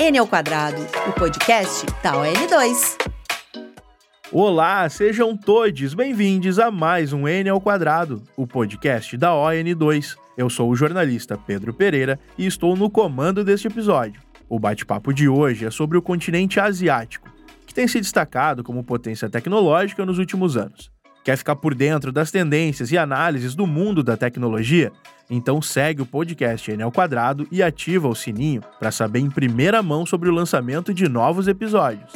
N ao quadrado, o podcast da ON2. Olá, sejam todos bem-vindos a mais um N ao quadrado, o podcast da ON2. Eu sou o jornalista Pedro Pereira e estou no comando deste episódio. O bate-papo de hoje é sobre o continente asiático, que tem se destacado como potência tecnológica nos últimos anos. Quer ficar por dentro das tendências e análises do mundo da tecnologia? Então segue o podcast ao Quadrado e ativa o sininho para saber em primeira mão sobre o lançamento de novos episódios.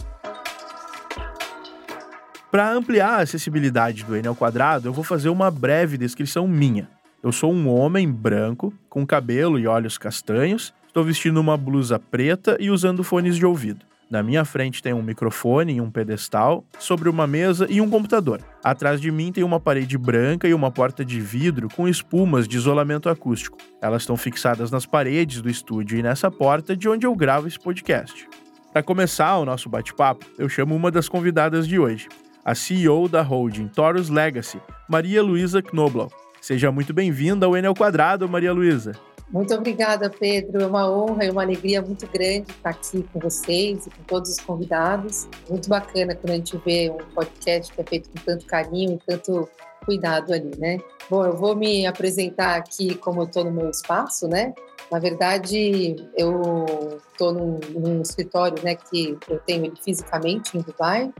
Para ampliar a acessibilidade do ao Quadrado, eu vou fazer uma breve descrição minha. Eu sou um homem branco, com cabelo e olhos castanhos, estou vestindo uma blusa preta e usando fones de ouvido. Na minha frente tem um microfone e um pedestal, sobre uma mesa e um computador. Atrás de mim tem uma parede branca e uma porta de vidro com espumas de isolamento acústico. Elas estão fixadas nas paredes do estúdio e nessa porta de onde eu gravo esse podcast. Para começar o nosso bate-papo, eu chamo uma das convidadas de hoje, a CEO da holding Taurus Legacy, Maria Luísa Knobloch. Seja muito bem-vinda ao N ao Quadrado, Maria Luísa. Muito obrigada, Pedro. É uma honra e uma alegria muito grande estar aqui com vocês e com todos os convidados. Muito bacana quando a gente vê um podcast que é feito com tanto carinho e tanto cuidado ali, né? Bom, eu vou me apresentar aqui como eu estou no meu espaço, né? Na verdade, eu estou num, num, escritório, né, que eu tenho ele fisicamente em Dubai.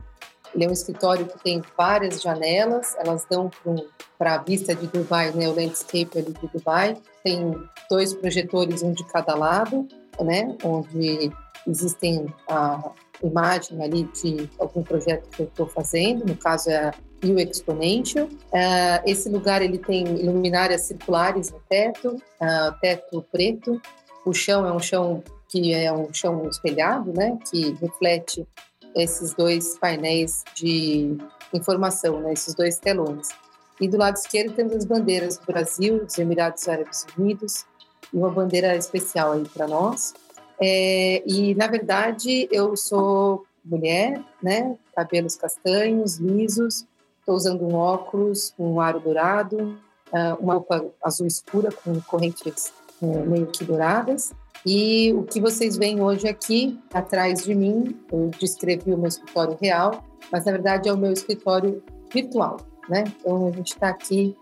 Ele é um escritório que tem várias janelas, elas dão para a vista de Dubai, né, o landscape ali de Dubai tem dois projetores, um de cada lado, né, onde existem a imagem ali de algum projeto que eu estou fazendo, no caso é a U Exponential. Uh, esse lugar ele tem luminárias circulares no teto, uh, teto preto. O chão é um chão que é um chão espelhado, né, que reflete esses dois painéis de informação, né, esses dois telões. E do lado esquerdo temos as bandeiras do Brasil, dos Emirados Árabes Unidos, e uma bandeira especial aí para nós. É, e, na verdade, eu sou mulher, né? Cabelos castanhos, lisos, estou usando um óculos, um aro dourado, ah, uma roupa azul escura com correntes é, meio que douradas. E o que vocês veem hoje aqui, atrás de mim, eu descrevi o meu escritório real, mas na verdade é o meu escritório virtual né? Então a gente está aqui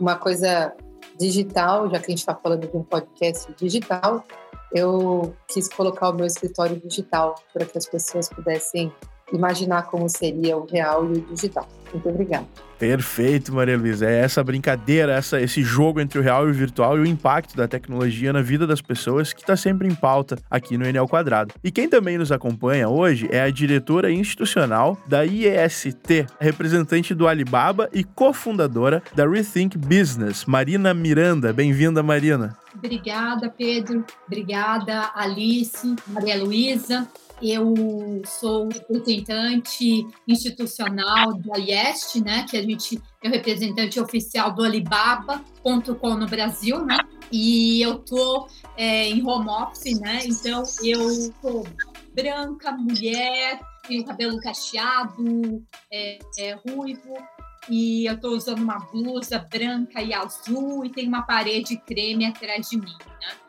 uma coisa digital, já que a gente está falando de um podcast digital, eu quis colocar o meu escritório digital para que as pessoas pudessem imaginar como seria o real e o digital. Muito obrigada. Perfeito, Maria Luísa. É essa brincadeira, essa, esse jogo entre o real e o virtual e o impacto da tecnologia na vida das pessoas que está sempre em pauta aqui no Enel Quadrado. E quem também nos acompanha hoje é a diretora institucional da IEST, representante do Alibaba e cofundadora da Rethink Business, Marina Miranda. Bem-vinda, Marina. Obrigada, Pedro. Obrigada, Alice, Maria Luísa. Eu sou representante institucional da IEST, né, que a gente é o representante oficial do Alibaba.com no Brasil, né? E eu tô é, em home office, né? Então eu sou branca, mulher, tenho cabelo cacheado, é, é, ruivo, e eu estou usando uma blusa branca e azul e tem uma parede creme atrás de mim, né?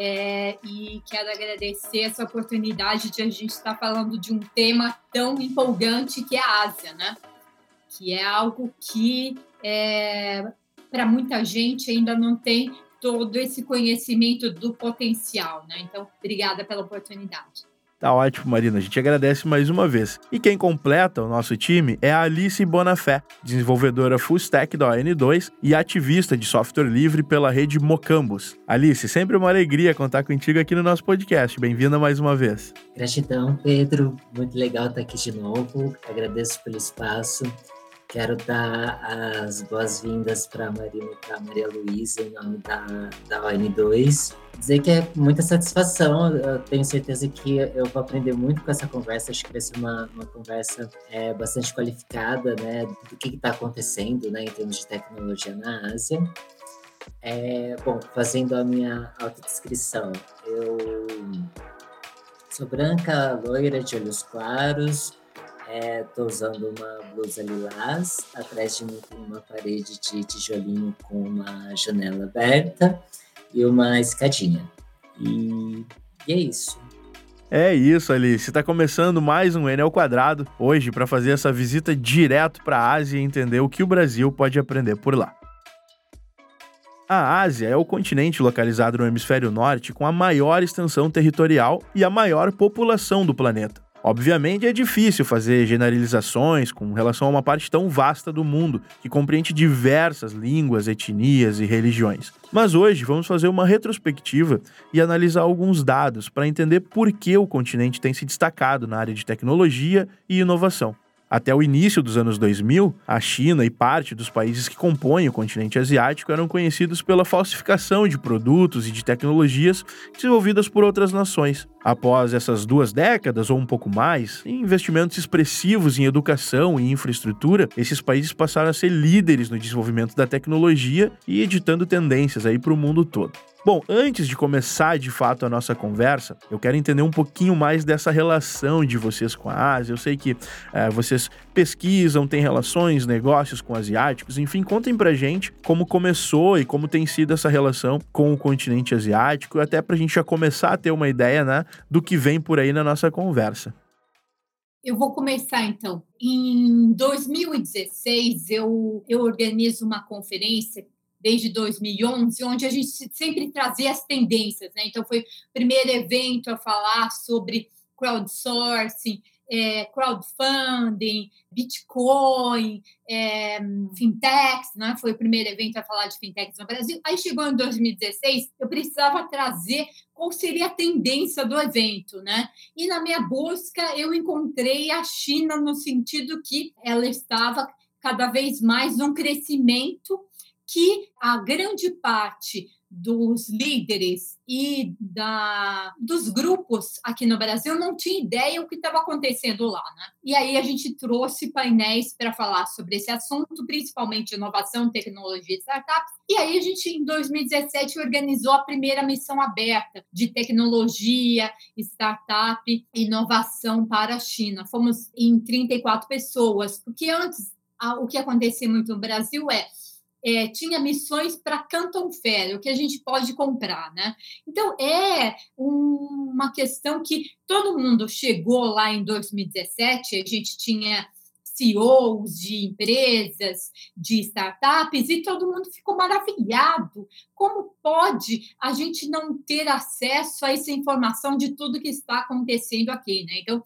É, e quero agradecer essa oportunidade de a gente estar falando de um tema tão empolgante que é a Ásia, né? Que é algo que é, para muita gente ainda não tem todo esse conhecimento do potencial, né? Então, obrigada pela oportunidade. Tá ótimo, Marina. A gente agradece mais uma vez. E quem completa o nosso time é a Alice Bonafé, desenvolvedora full stack da ON2 e ativista de software livre pela rede Mocambus. Alice, sempre uma alegria contar contigo aqui no nosso podcast. Bem-vinda mais uma vez. Gratidão, Pedro. Muito legal estar aqui de novo. Agradeço pelo espaço. Quero dar as boas-vindas para a Marina e para a Maria Luísa em nome da, da ON2 dizer que é muita satisfação. Eu tenho certeza que eu vou aprender muito com essa conversa. Acho que vai ser uma, uma conversa é, bastante qualificada, né, do que está acontecendo, né, em termos de tecnologia na Ásia. É, bom, fazendo a minha autodescrição, eu sou branca, loira, de olhos claros, Estou é, usando uma blusa lilás. Atrás de mim tem uma parede de tijolinho com uma janela aberta e uma escadinha. E, e é isso. É isso, Alice. Está começando mais um ao quadrado hoje para fazer essa visita direto para a Ásia e entender o que o Brasil pode aprender por lá. A Ásia é o continente localizado no hemisfério norte com a maior extensão territorial e a maior população do planeta. Obviamente é difícil fazer generalizações com relação a uma parte tão vasta do mundo, que compreende diversas línguas, etnias e religiões. Mas hoje vamos fazer uma retrospectiva e analisar alguns dados para entender por que o continente tem se destacado na área de tecnologia e inovação. Até o início dos anos 2000, a China e parte dos países que compõem o continente asiático eram conhecidos pela falsificação de produtos e de tecnologias desenvolvidas por outras nações. Após essas duas décadas ou um pouco mais, em investimentos expressivos em educação e infraestrutura, esses países passaram a ser líderes no desenvolvimento da tecnologia e editando tendências aí para o mundo todo. Bom, antes de começar de fato a nossa conversa, eu quero entender um pouquinho mais dessa relação de vocês com a Ásia. Eu sei que é, vocês pesquisam, têm relações, negócios com asiáticos, enfim, contem pra gente como começou e como tem sido essa relação com o continente asiático, até pra gente já começar a ter uma ideia, né, do que vem por aí na nossa conversa. Eu vou começar então. Em 2016, eu, eu organizo uma conferência desde 2011, onde a gente sempre trazia as tendências, né? Então foi o primeiro evento a falar sobre crowdsourcing, é, crowdfunding, Bitcoin, é, fintechs, né? Foi o primeiro evento a falar de fintechs no Brasil. Aí chegou em 2016, eu precisava trazer qual seria a tendência do evento, né? E na minha busca eu encontrei a China no sentido que ela estava cada vez mais num crescimento que a grande parte dos líderes e da, dos grupos aqui no Brasil não tinha ideia o que estava acontecendo lá. Né? E aí a gente trouxe painéis para falar sobre esse assunto, principalmente inovação, tecnologia e startups. E aí a gente, em 2017, organizou a primeira missão aberta de tecnologia, startup inovação para a China. Fomos em 34 pessoas, porque antes o que acontecia muito no Brasil é é, tinha missões para Canton Fair, o que a gente pode comprar, né? Então, é um, uma questão que todo mundo chegou lá em 2017, a gente tinha CEOs de empresas, de startups, e todo mundo ficou maravilhado. Como pode a gente não ter acesso a essa informação de tudo que está acontecendo aqui, né? Então,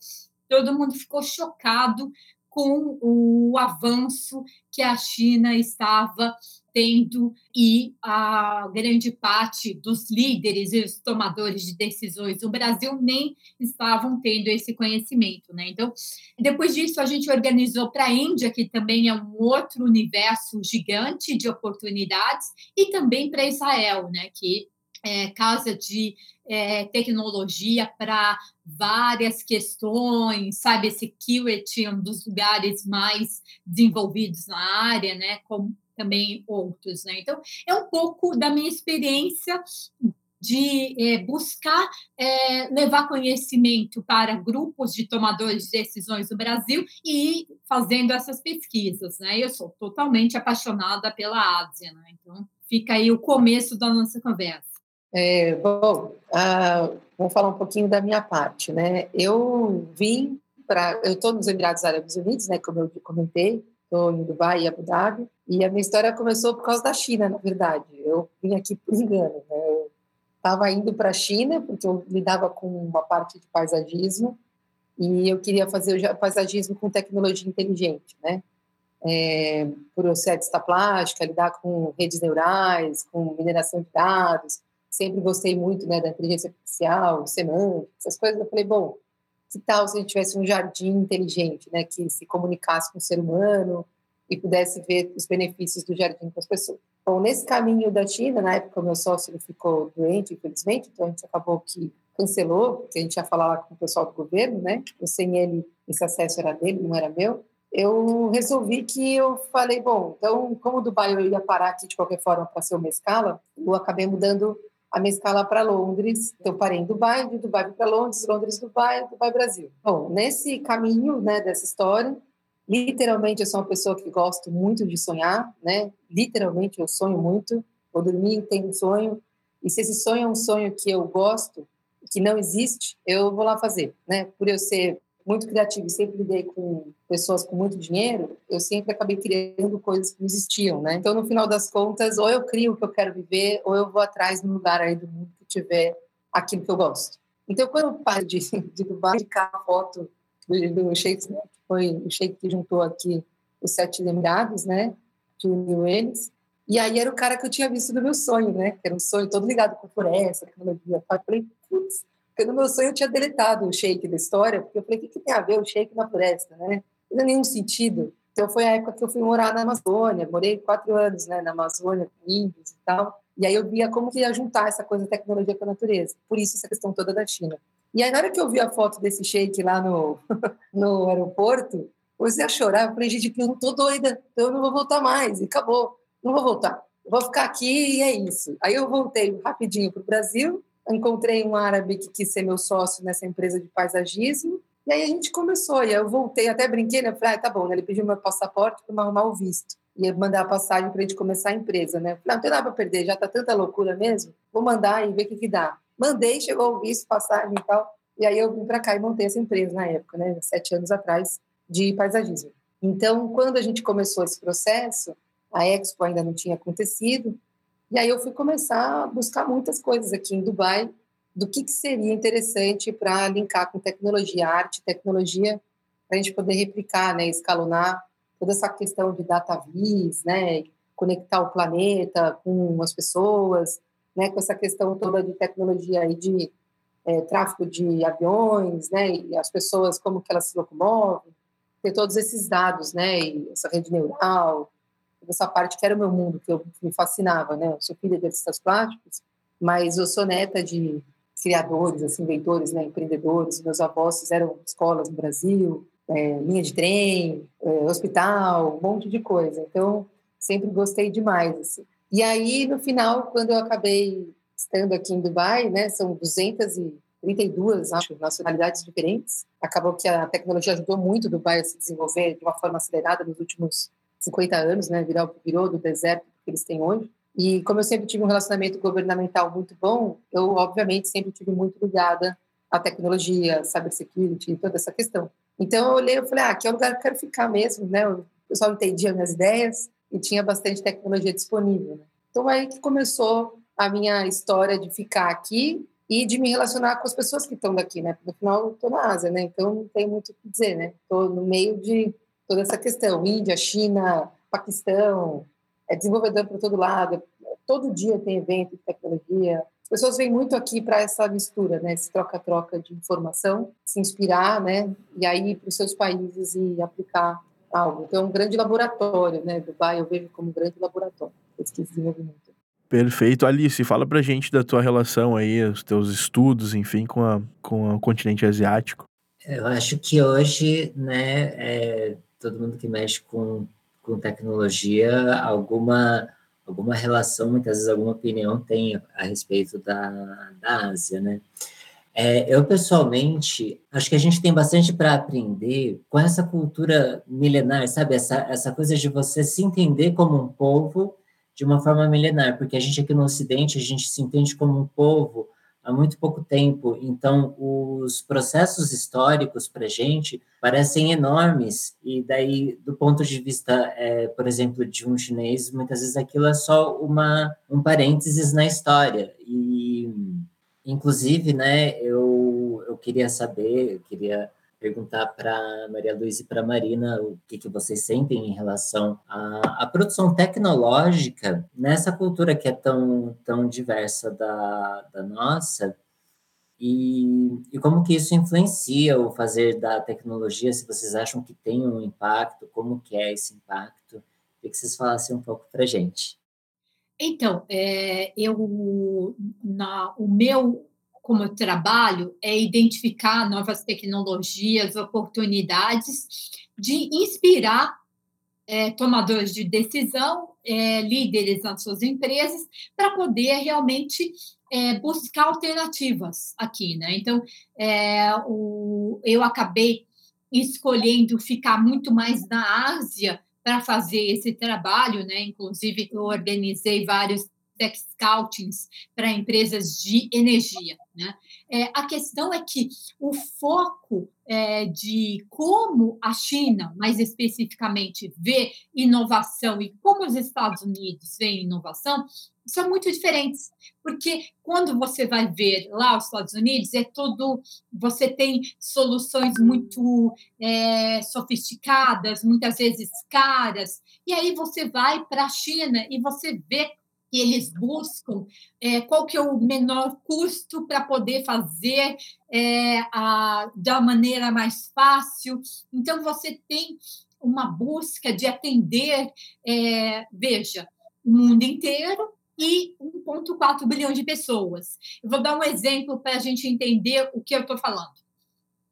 todo mundo ficou chocado com o avanço que a China estava tendo e a grande parte dos líderes e os tomadores de decisões do Brasil nem estavam tendo esse conhecimento, né? Então, depois disso a gente organizou para a Índia, que também é um outro universo gigante de oportunidades, e também para Israel, né? Que é, casa de é, tecnologia para várias questões, sabe, security, um dos lugares mais desenvolvidos na área, né, como também outros, né. Então, é um pouco da minha experiência de é, buscar é, levar conhecimento para grupos de tomadores de decisões no Brasil e fazendo essas pesquisas, né? Eu sou totalmente apaixonada pela Ásia, né? Então, fica aí o começo da nossa conversa. É, bom, uh, vou falar um pouquinho da minha parte, né? Eu vim para, eu estou nos Emirados Árabes Unidos, né? Como eu comentei, estou em Dubai e Abu Dhabi, e a minha história começou por causa da China, na verdade. Eu vim aqui por engano, né? Eu estava indo para a China porque eu lidava com uma parte de paisagismo e eu queria fazer o paisagismo com tecnologia inteligente, né? É, por ser plástica, lidar com redes neurais, com mineração de dados, sempre gostei muito né, da inteligência artificial, semântica, essas coisas. Eu falei, bom, que tal se a gente tivesse um jardim inteligente, né, que se comunicasse com o ser humano e pudesse ver os benefícios do jardim com as pessoas. Bom, nesse caminho da China, na época o meu sócio ficou doente, infelizmente, então a gente acabou que cancelou, porque a gente ia falar lá com o pessoal do governo, né? Eu, sem ele, esse acesso era dele, não era meu. Eu resolvi que eu falei, bom, então, como Dubai eu ia parar aqui de qualquer forma para ser uma escala, eu acabei mudando a minha escala para Londres. Então, parei em Dubai, de Dubai para Londres, Londres, Dubai, Dubai, Brasil. Bom, nesse caminho né, dessa história, literalmente eu sou uma pessoa que gosto muito de sonhar, né? Literalmente eu sonho muito, vou dormir, tenho um sonho, e se esse sonho é um sonho que eu gosto, que não existe, eu vou lá fazer, né? Por eu ser muito criativo e sempre lidei com pessoas com muito dinheiro, eu sempre acabei criando coisas que não existiam, né? Então, no final das contas, ou eu crio o que eu quero viver, ou eu vou atrás no lugar aí do mundo que tiver aquilo que eu gosto. Então, quando eu paro de, de Dubai, de a foto do, do né? que foi o Sheikh que juntou aqui os sete Emirados, né? Que uniu eles. E aí era o cara que eu tinha visto no meu sonho, né? Que era um sonho todo ligado com floresta, tecnologia. Eu falei, putz, porque no meu sonho eu tinha deletado o shake da história, porque eu falei, o que, que tem a ver o shake na floresta, né? Não tem nenhum sentido. Então foi a época que eu fui morar na Amazônia, morei quatro anos né, na Amazônia, com índios e tal. E aí eu via como que ia juntar essa coisa tecnologia com a natureza. Por isso essa questão toda da China. E aí na hora que eu vi a foto desse shake lá no, no aeroporto, comecei a chorar. Eu falei, gente, eu não tô doida, então eu não vou voltar mais. E acabou, não vou voltar. vou ficar aqui e é isso. Aí eu voltei rapidinho para o Brasil, encontrei um árabe que quis ser meu sócio nessa empresa de paisagismo, e aí a gente começou, e eu voltei, até brinquei, né? Falei, ah, tá bom, né? ele pediu meu passaporte para arrumar o visto, ia mandar a passagem para a gente começar a empresa, né? Falei, não, não tem nada para perder, já tá tanta loucura mesmo, vou mandar e ver o que que dá. Mandei, chegou o visto, passagem e tal, e aí eu vim para cá e montei essa empresa na época, né? Sete anos atrás, de paisagismo. Então, quando a gente começou esse processo, a Expo ainda não tinha acontecido, e aí eu fui começar a buscar muitas coisas aqui em Dubai do que, que seria interessante para linkar com tecnologia, arte, tecnologia, para a gente poder replicar, né, escalonar toda essa questão de data vis, né, conectar o planeta com as pessoas, né, com essa questão toda de tecnologia aí de é, tráfego de aviões, né, e as pessoas como que elas se locomovem, ter todos esses dados, né, e essa rede neural, essa parte que era o meu mundo, que eu, me fascinava, né? Eu sou filha de artistas plásticos, mas eu sou neta de criadores, assim, inventores, né, empreendedores. Meus avós fizeram escolas no Brasil, é, linha de trem, é, hospital, um monte de coisa. Então, sempre gostei demais. Assim. E aí, no final, quando eu acabei estando aqui em Dubai, né, são 232, acho, nacionalidades diferentes. Acabou que a tecnologia ajudou muito Dubai a se desenvolver de uma forma acelerada nos últimos 50 anos, né, virou, virou do deserto que eles têm hoje. E como eu sempre tive um relacionamento governamental muito bom, eu, obviamente, sempre tive muito ligada à tecnologia, cybersecurity, toda essa questão. Então, eu olhei e falei, ah, aqui é o lugar que eu quero ficar mesmo, né? O pessoal entendia minhas ideias e tinha bastante tecnologia disponível. Né? Então, aí que começou a minha história de ficar aqui e de me relacionar com as pessoas que estão daqui, né? No final, eu estou na Ásia, né? Então, não tem muito o que dizer, né? Estou no meio de toda essa questão. Índia, China, Paquistão, é desenvolvedor para todo lado. Todo dia tem evento de tecnologia. As pessoas vêm muito aqui para essa mistura, né? Esse troca-troca de informação, se inspirar, né? E aí ir para os seus países e aplicar algo. Então, é um grande laboratório, né? Dubai eu vejo como um grande laboratório pesquisa e desenvolvimento. Perfeito. Alice, fala pra gente da tua relação aí, os teus estudos, enfim, com, a, com o continente asiático. Eu acho que hoje, né, é, todo mundo que mexe com, com tecnologia, alguma, alguma relação, muitas vezes alguma opinião tem a respeito da, da Ásia, né? É, eu, pessoalmente, acho que a gente tem bastante para aprender com essa cultura milenar, sabe? Essa, essa coisa de você se entender como um povo de uma forma milenar, porque a gente aqui no Ocidente, a gente se entende como um povo há muito pouco tempo. Então, os processos históricos para a gente parecem enormes. E daí, do ponto de vista, é, por exemplo, de um chinês, muitas vezes aquilo é só uma, um parênteses na história. E, inclusive, né, eu, eu queria saber, eu queria perguntar para Maria Luísa e para Marina o que, que vocês sentem em relação à, à, produção tecnológica nessa cultura que é tão, tão diversa da, da nossa e, e como que isso influencia o fazer da tecnologia, se vocês acham que tem um impacto, como que é esse impacto, queria que vocês falassem um pouco para gente. Então, é, eu, na, o meu como trabalho é identificar novas tecnologias, oportunidades de inspirar é, tomadores de decisão, é, líderes nas suas empresas, para poder realmente é, buscar alternativas aqui, né? Então, é, o, eu acabei escolhendo ficar muito mais na Ásia para fazer esse trabalho, né? Inclusive, eu organizei vários tech scoutings para empresas de energia. Né? É, a questão é que o foco é, de como a China, mais especificamente, vê inovação e como os Estados Unidos veem inovação são muito diferentes, porque quando você vai ver lá os Estados Unidos, é todo. Você tem soluções muito é, sofisticadas, muitas vezes caras, e aí você vai para a China e você vê que eles buscam é, qual que é o menor custo para poder fazer é, a, da maneira mais fácil. Então, você tem uma busca de atender, é, veja, o mundo inteiro e 1,4 bilhão de pessoas. Eu vou dar um exemplo para a gente entender o que eu estou falando.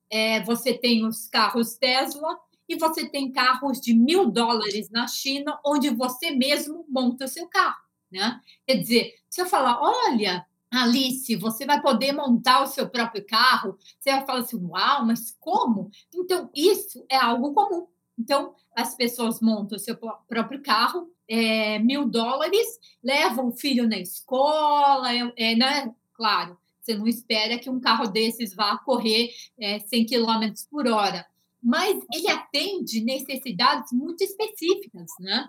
É, você tem os carros Tesla e você tem carros de mil dólares na China, onde você mesmo monta o seu carro. Né? Quer dizer, se eu falar, olha, Alice, você vai poder montar o seu próprio carro, você vai falar assim, uau, mas como? Então, isso é algo comum. Então, as pessoas montam o seu próprio carro, é, mil dólares, levam o filho na escola, é, é, né? Claro, você não espera que um carro desses vá correr é, 100 km por hora, mas ele atende necessidades muito específicas, né?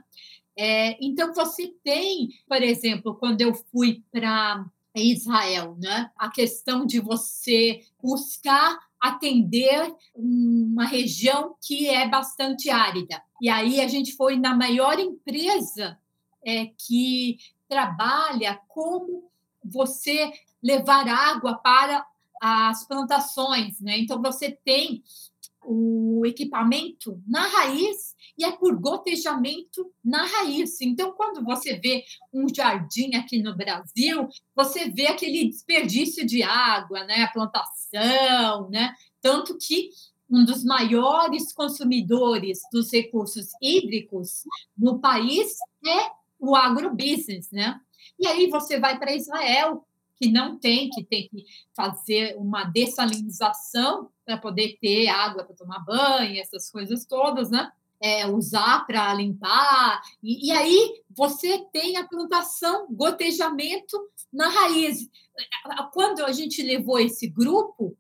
É, então, você tem, por exemplo, quando eu fui para Israel, né? A questão de você buscar atender uma região que é bastante árida. E aí a gente foi na maior empresa é, que trabalha como você levar água para as plantações, né? Então você tem o equipamento na raiz e é por gotejamento na raiz. Então, quando você vê um jardim aqui no Brasil, você vê aquele desperdício de água, né? A plantação, né? Tanto que um dos maiores consumidores dos recursos hídricos no país é o agrobusiness, né? E aí você vai para Israel, que não tem, que tem que fazer uma dessalinização para poder ter água para tomar banho, essas coisas todas, né? É, usar para limpar. E, e, aí você tem a plantação, gotejamento na raiz. Quando a gente levou esse grupo,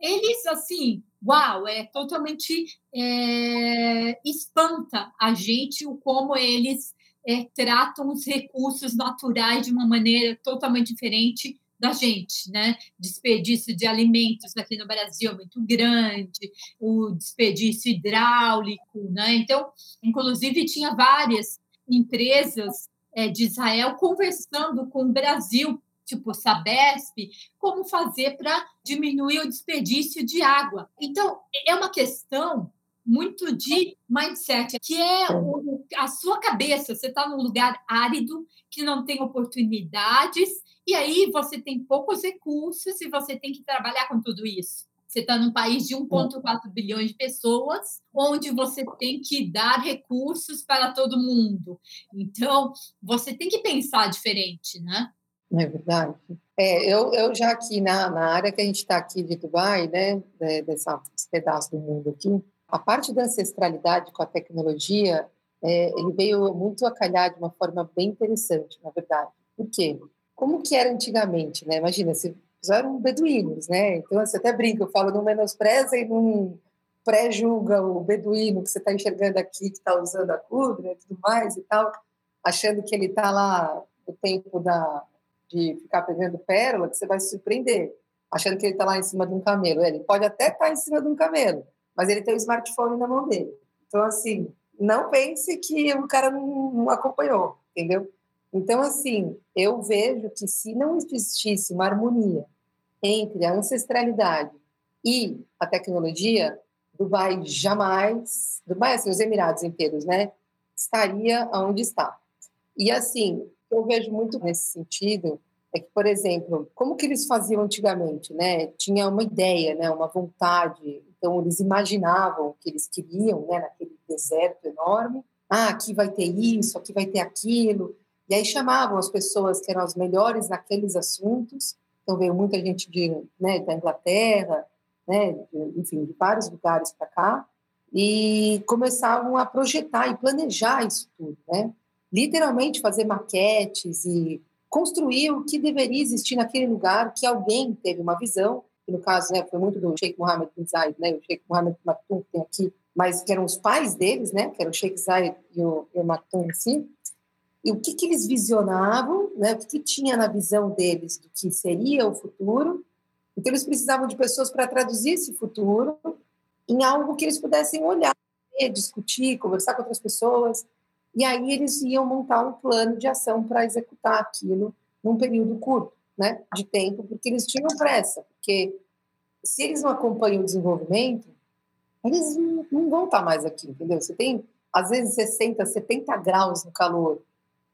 eles assim, uau, é totalmente é, espanta a gente o como eles é, tratam os recursos naturais de uma maneira totalmente diferente da gente, né? Desperdício de alimentos aqui no Brasil é muito grande, o desperdício hidráulico, né? Então, inclusive, tinha várias empresas é, de Israel conversando com o Brasil, tipo Sabesp, como fazer para diminuir o desperdício de água. Então, é uma questão muito de mindset, que é o, a sua cabeça. Você está num lugar árido, que não tem oportunidades, e aí você tem poucos recursos e você tem que trabalhar com tudo isso. Você está num país de 1,4 bilhões de pessoas, onde você tem que dar recursos para todo mundo. Então, você tem que pensar diferente, né? É verdade. É, eu, eu já aqui na, na área que a gente está aqui de Dubai, né, dessa, desse pedaço do mundo aqui, a parte da ancestralidade com a tecnologia, é, ele veio muito a calhar de uma forma bem interessante, na verdade. Por quê? Como que era antigamente, né? Imagina, se eram beduínos, né? Então, você até brinca, eu falo, não menospreza e não pré-julga o beduíno que você está enxergando aqui, que está usando a cubra e tudo mais e tal, achando que ele está lá no tempo da, de ficar pegando pérola, que você vai se surpreender, achando que ele está lá em cima de um camelo. Ele pode até estar tá em cima de um camelo, mas ele tem o smartphone na mão dele. Então, assim, não pense que o cara não, acompanhou, entendeu? Então, assim, eu vejo que se não existisse uma harmonia entre a ancestralidade e a tecnologia, Dubai jamais, Dubai, assim, os Emirados inteiros, né, estaria onde está. E, assim, eu vejo muito nesse sentido é que, por exemplo, como que eles faziam antigamente, né? Tinha uma ideia, né? Uma vontade. Então eles imaginavam o que eles queriam, né? Naquele deserto enorme. Ah, aqui vai ter isso, aqui vai ter aquilo. E aí chamavam as pessoas que eram as melhores naqueles assuntos. Então veio muita gente de, né, da Inglaterra, né? De, enfim, de vários lugares para cá e começavam a projetar e planejar isso tudo, né? Literalmente fazer maquetes e construir o que deveria existir naquele lugar, que alguém teve uma visão, que no caso né, foi muito do Sheikh Mohammed bin Zayed, né, o Sheikh Mohammed Maktoum, que tem aqui, mas que eram os pais deles, né, que eram o Sheikh Zayed e o, e o Maktoum em si, e o que, que eles visionavam, né, o que, que tinha na visão deles do que seria o futuro. Então, eles precisavam de pessoas para traduzir esse futuro em algo que eles pudessem olhar, discutir, conversar com outras pessoas. E aí eles iam montar um plano de ação para executar aquilo num período curto né, de tempo, porque eles tinham pressa. Porque se eles não acompanham o desenvolvimento, eles não vão estar mais aqui, entendeu? Você tem, às vezes, 60, 70 graus no calor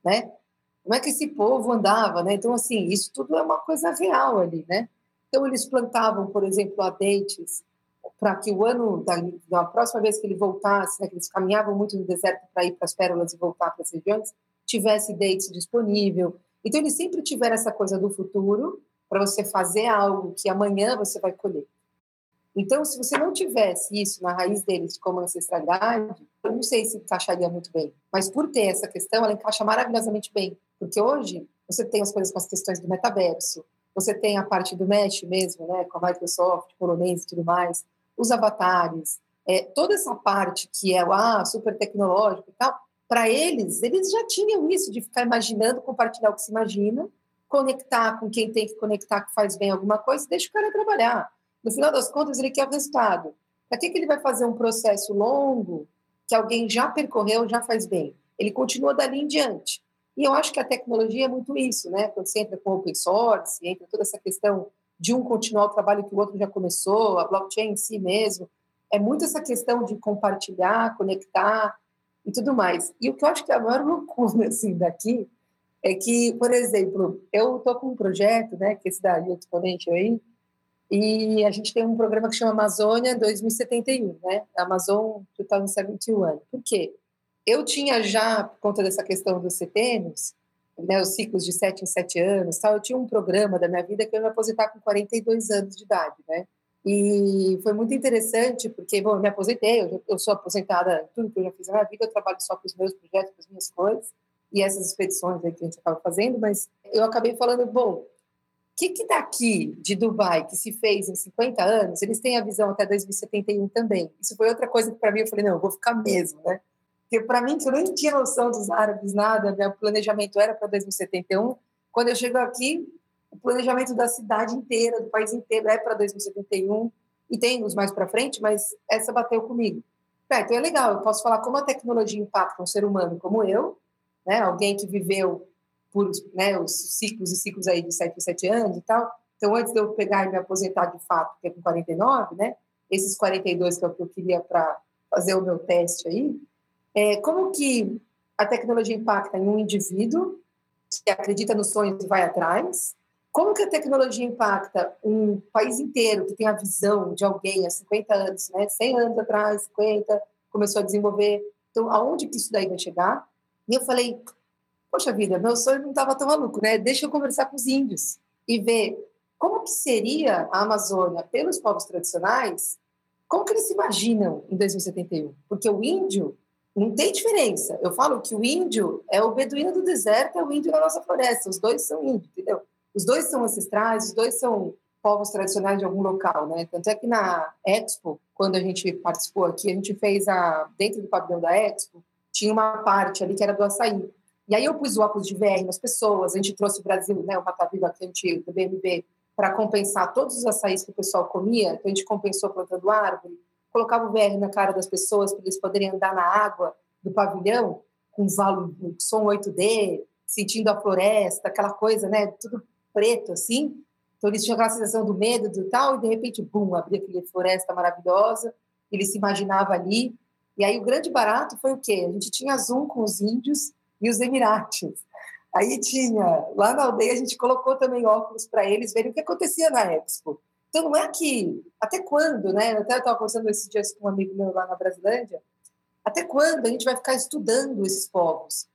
né? Como é que esse povo andava, né? Então, assim, isso tudo é uma coisa real ali, né? Então, eles plantavam, por exemplo, adeites para que o ano da, da, próxima vez que ele voltasse, né, que eles caminhavam muito no deserto para ir para as pérolas e voltar para as regiões, tivesse dates disponível. Então, eles sempre tiveram essa coisa do futuro para você fazer algo que amanhã você vai colher. Então, se você não tivesse isso na raiz deles como ancestralidade, eu não sei se encaixaria muito bem. Mas por ter essa questão, ela encaixa maravilhosamente bem. Porque hoje você tem as coisas com as questões do metaverso, você tem a parte do Mesh mesmo, né, com a Microsoft, polonês e tudo mais, os avatares, é, toda essa parte que é ah, super tecnológico e tal, para eles, eles já tinham isso de ficar imaginando, compartilhar o que se imagina, conectar com quem tem que conectar, que faz bem alguma coisa, deixa o cara trabalhar. No final das contas, ele quer o resultado. Para que, que ele vai fazer um processo longo que alguém já percorreu, já faz bem? Ele continua dali em diante. E eu acho que a tecnologia é muito isso, né? Quando você entra com open source, entra toda essa questão de um continuar o trabalho que o outro já começou, a blockchain em si mesmo, é muito essa questão de compartilhar, conectar e tudo mais. E o que eu acho que é a maior loucura assim daqui é que, por exemplo, eu estou com um projeto, né, que é esse da Exponential aí, e a gente tem um programa que chama Amazônia 2071, né? Amazon 2071. Por quê? Eu tinha já, por conta dessa questão dos setênios, né, os ciclos de 7 em 7 anos, tal, eu tinha um programa da minha vida que eu ia me aposentar com 42 anos de idade, né? E foi muito interessante, porque, bom, eu me aposentei, eu, eu sou aposentada, tudo que eu já fiz na minha vida, eu trabalho só com os meus projetos, com as minhas coisas, e essas expedições aí que a gente acaba fazendo, mas eu acabei falando, bom, que, que daqui de Dubai, que se fez em 50 anos, eles têm a visão até 2071 também? Isso foi outra coisa que para mim eu falei, não, eu vou ficar mesmo, né? Para mim, que eu nem tinha noção dos árabes, nada, meu planejamento era para 2071. Quando eu chego aqui, o planejamento da cidade inteira, do país inteiro, é para 2071. E tem uns mais para frente, mas essa bateu comigo. É, então é legal, eu posso falar como a tecnologia impacta um ser humano como eu, né? alguém que viveu por né, os ciclos e ciclos aí de 7 em 7 anos e tal. Então, antes de eu pegar e me aposentar de fato, que é com 49, né, esses 42 que é o que eu queria para fazer o meu teste aí, é, como que a tecnologia impacta em um indivíduo que acredita nos sonhos e vai atrás? Como que a tecnologia impacta um país inteiro que tem a visão de alguém há 50 anos, né, 100 anos atrás, 50, começou a desenvolver? Então, aonde que isso daí vai chegar? E eu falei, poxa vida, meu sonho não estava tão maluco, né? Deixa eu conversar com os índios e ver como que seria a Amazônia pelos povos tradicionais, como que eles se imaginam em 2071? Porque o índio não tem diferença. Eu falo que o índio é o beduíno do deserto, é o índio da nossa floresta. Os dois são índios, entendeu? Os dois são ancestrais, os dois são povos tradicionais de algum local, né? Tanto é que na Expo, quando a gente participou aqui, a gente fez a dentro do pavilhão da Expo, tinha uma parte ali que era do açaí. E aí eu pus o óculos de VR nas pessoas, a gente trouxe o Brasil, né, o Mata Viva aqui antigo, do BMB, para compensar todos os açaís que o pessoal comia, então a gente compensou plantando árvore, colocava o VR na cara das pessoas para eles poderem andar na água do pavilhão, com som 8D, sentindo a floresta, aquela coisa, né, tudo preto assim. Então eles tinham aquela sensação do medo do tal, e de repente, bum, abria aquela floresta maravilhosa, ele se imaginava ali. E aí o grande barato foi o quê? A gente tinha Zoom com os índios, e os Emirates. Aí tinha, lá na aldeia a gente colocou também óculos para eles verem o que acontecia na Expo. Então não é que, até quando, né? Eu até estava conversando esses dias com um amigo meu lá na Brasilândia, até quando a gente vai ficar estudando esses povos?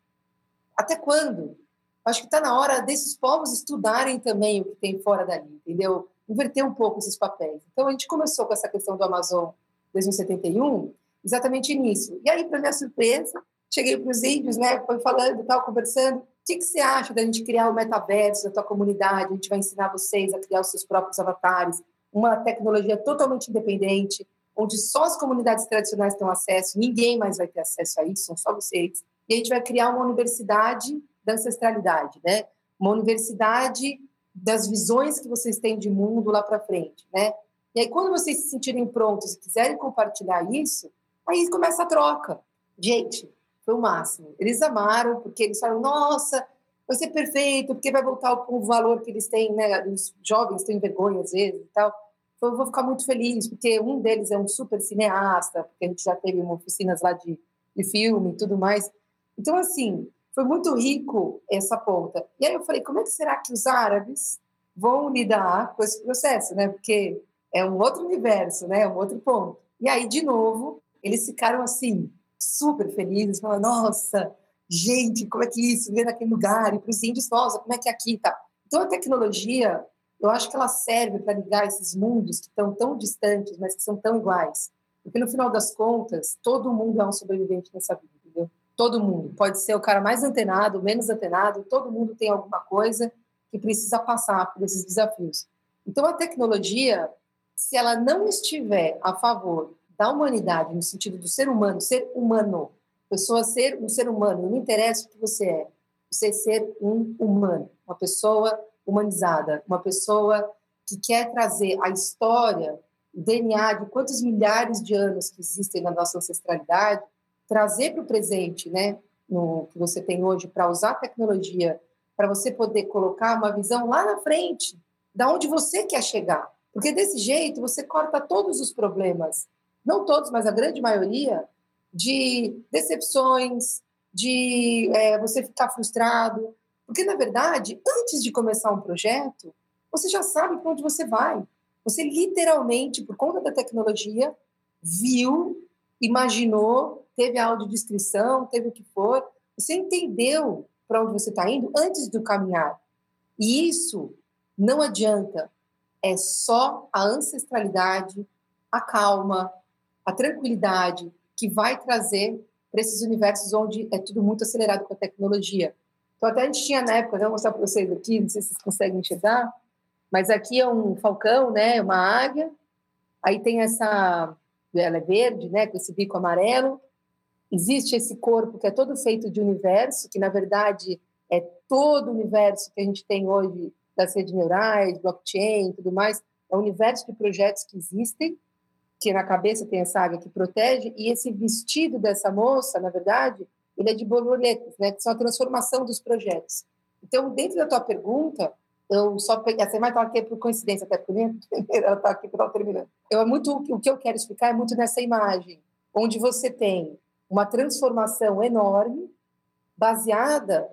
Até quando? Acho que está na hora desses povos estudarem também o que tem fora dali, entendeu? Inverter um pouco esses papéis. Então a gente começou com essa questão do Amazon 2071 exatamente nisso. E aí, para minha surpresa, cheguei para os índios, né, foi falando, tal, conversando, que, que você acha da gente criar o metaverso da tua comunidade? A gente vai ensinar vocês a criar os seus próprios avatares, uma tecnologia totalmente independente, onde só as comunidades tradicionais têm acesso, ninguém mais vai ter acesso a isso, são só vocês. E a gente vai criar uma universidade da ancestralidade, né? Uma universidade das visões que vocês têm de mundo lá para frente, né? E aí, quando vocês se sentirem prontos e quiserem compartilhar isso, aí começa a troca. Gente, foi o máximo. Eles amaram, porque eles falaram, nossa, vai ser perfeito, porque vai voltar o, valor que eles têm, né? Os jovens têm vergonha às vezes e tal. Então, eu vou ficar muito feliz, porque um deles é um super cineasta, porque a gente já teve uma oficinas lá de, de filme e tudo mais. Então, assim, foi muito rico essa ponta. E aí eu falei, como é que será que os árabes vão lidar com esse processo, né? Porque é um outro universo, né? É um outro ponto. E aí, de novo, eles ficaram assim, super felizes, falando, nossa, gente, como é que isso, ver naquele lugar, e para os índios, nossa, como é que é aqui tá? Então, a tecnologia, eu acho que ela serve para ligar esses mundos que estão tão distantes, mas que são tão iguais. Porque, no final das contas, todo mundo é um sobrevivente nessa vida, entendeu? Todo mundo. Pode ser o cara mais antenado, menos antenado, todo mundo tem alguma coisa que precisa passar por esses desafios. Então, a tecnologia, se ela não estiver a favor da humanidade, no sentido do ser humano, ser humano, pessoa ser um ser humano, não interessa o que você é, você ser um humano, uma pessoa humanizada, uma pessoa que quer trazer a história, o DNA de quantos milhares de anos que existem na nossa ancestralidade, trazer para o presente, né, no que você tem hoje, para usar a tecnologia, para você poder colocar uma visão lá na frente, da onde você quer chegar. Porque desse jeito você corta todos os problemas não todos, mas a grande maioria, de decepções, de é, você ficar frustrado. Porque, na verdade, antes de começar um projeto, você já sabe para onde você vai. Você literalmente, por conta da tecnologia, viu, imaginou, teve a audiodescrição, teve o que for, você entendeu para onde você está indo antes do caminhar. E isso não adianta. É só a ancestralidade, a calma, a tranquilidade que vai trazer para esses universos onde é tudo muito acelerado com a tecnologia. Então, até a gente tinha na época, vou mostrar para vocês aqui, não sei se vocês conseguem enxergar, mas aqui é um falcão, né, uma águia, aí tem essa, ela é verde, né, com esse bico amarelo, existe esse corpo que é todo feito de universo, que na verdade é todo o universo que a gente tem hoje das redes neurais, blockchain tudo mais, é o universo de projetos que existem, que na cabeça tem essa águia que protege, e esse vestido dessa moça, na verdade, ele é de borboletas, né, que são a transformação dos projetos. Então, dentro da tua pergunta, eu só peguei, você vai estar aqui por coincidência, até porque ela está aqui para terminando. Eu, é muito, o que eu quero explicar é muito nessa imagem, onde você tem uma transformação enorme, baseada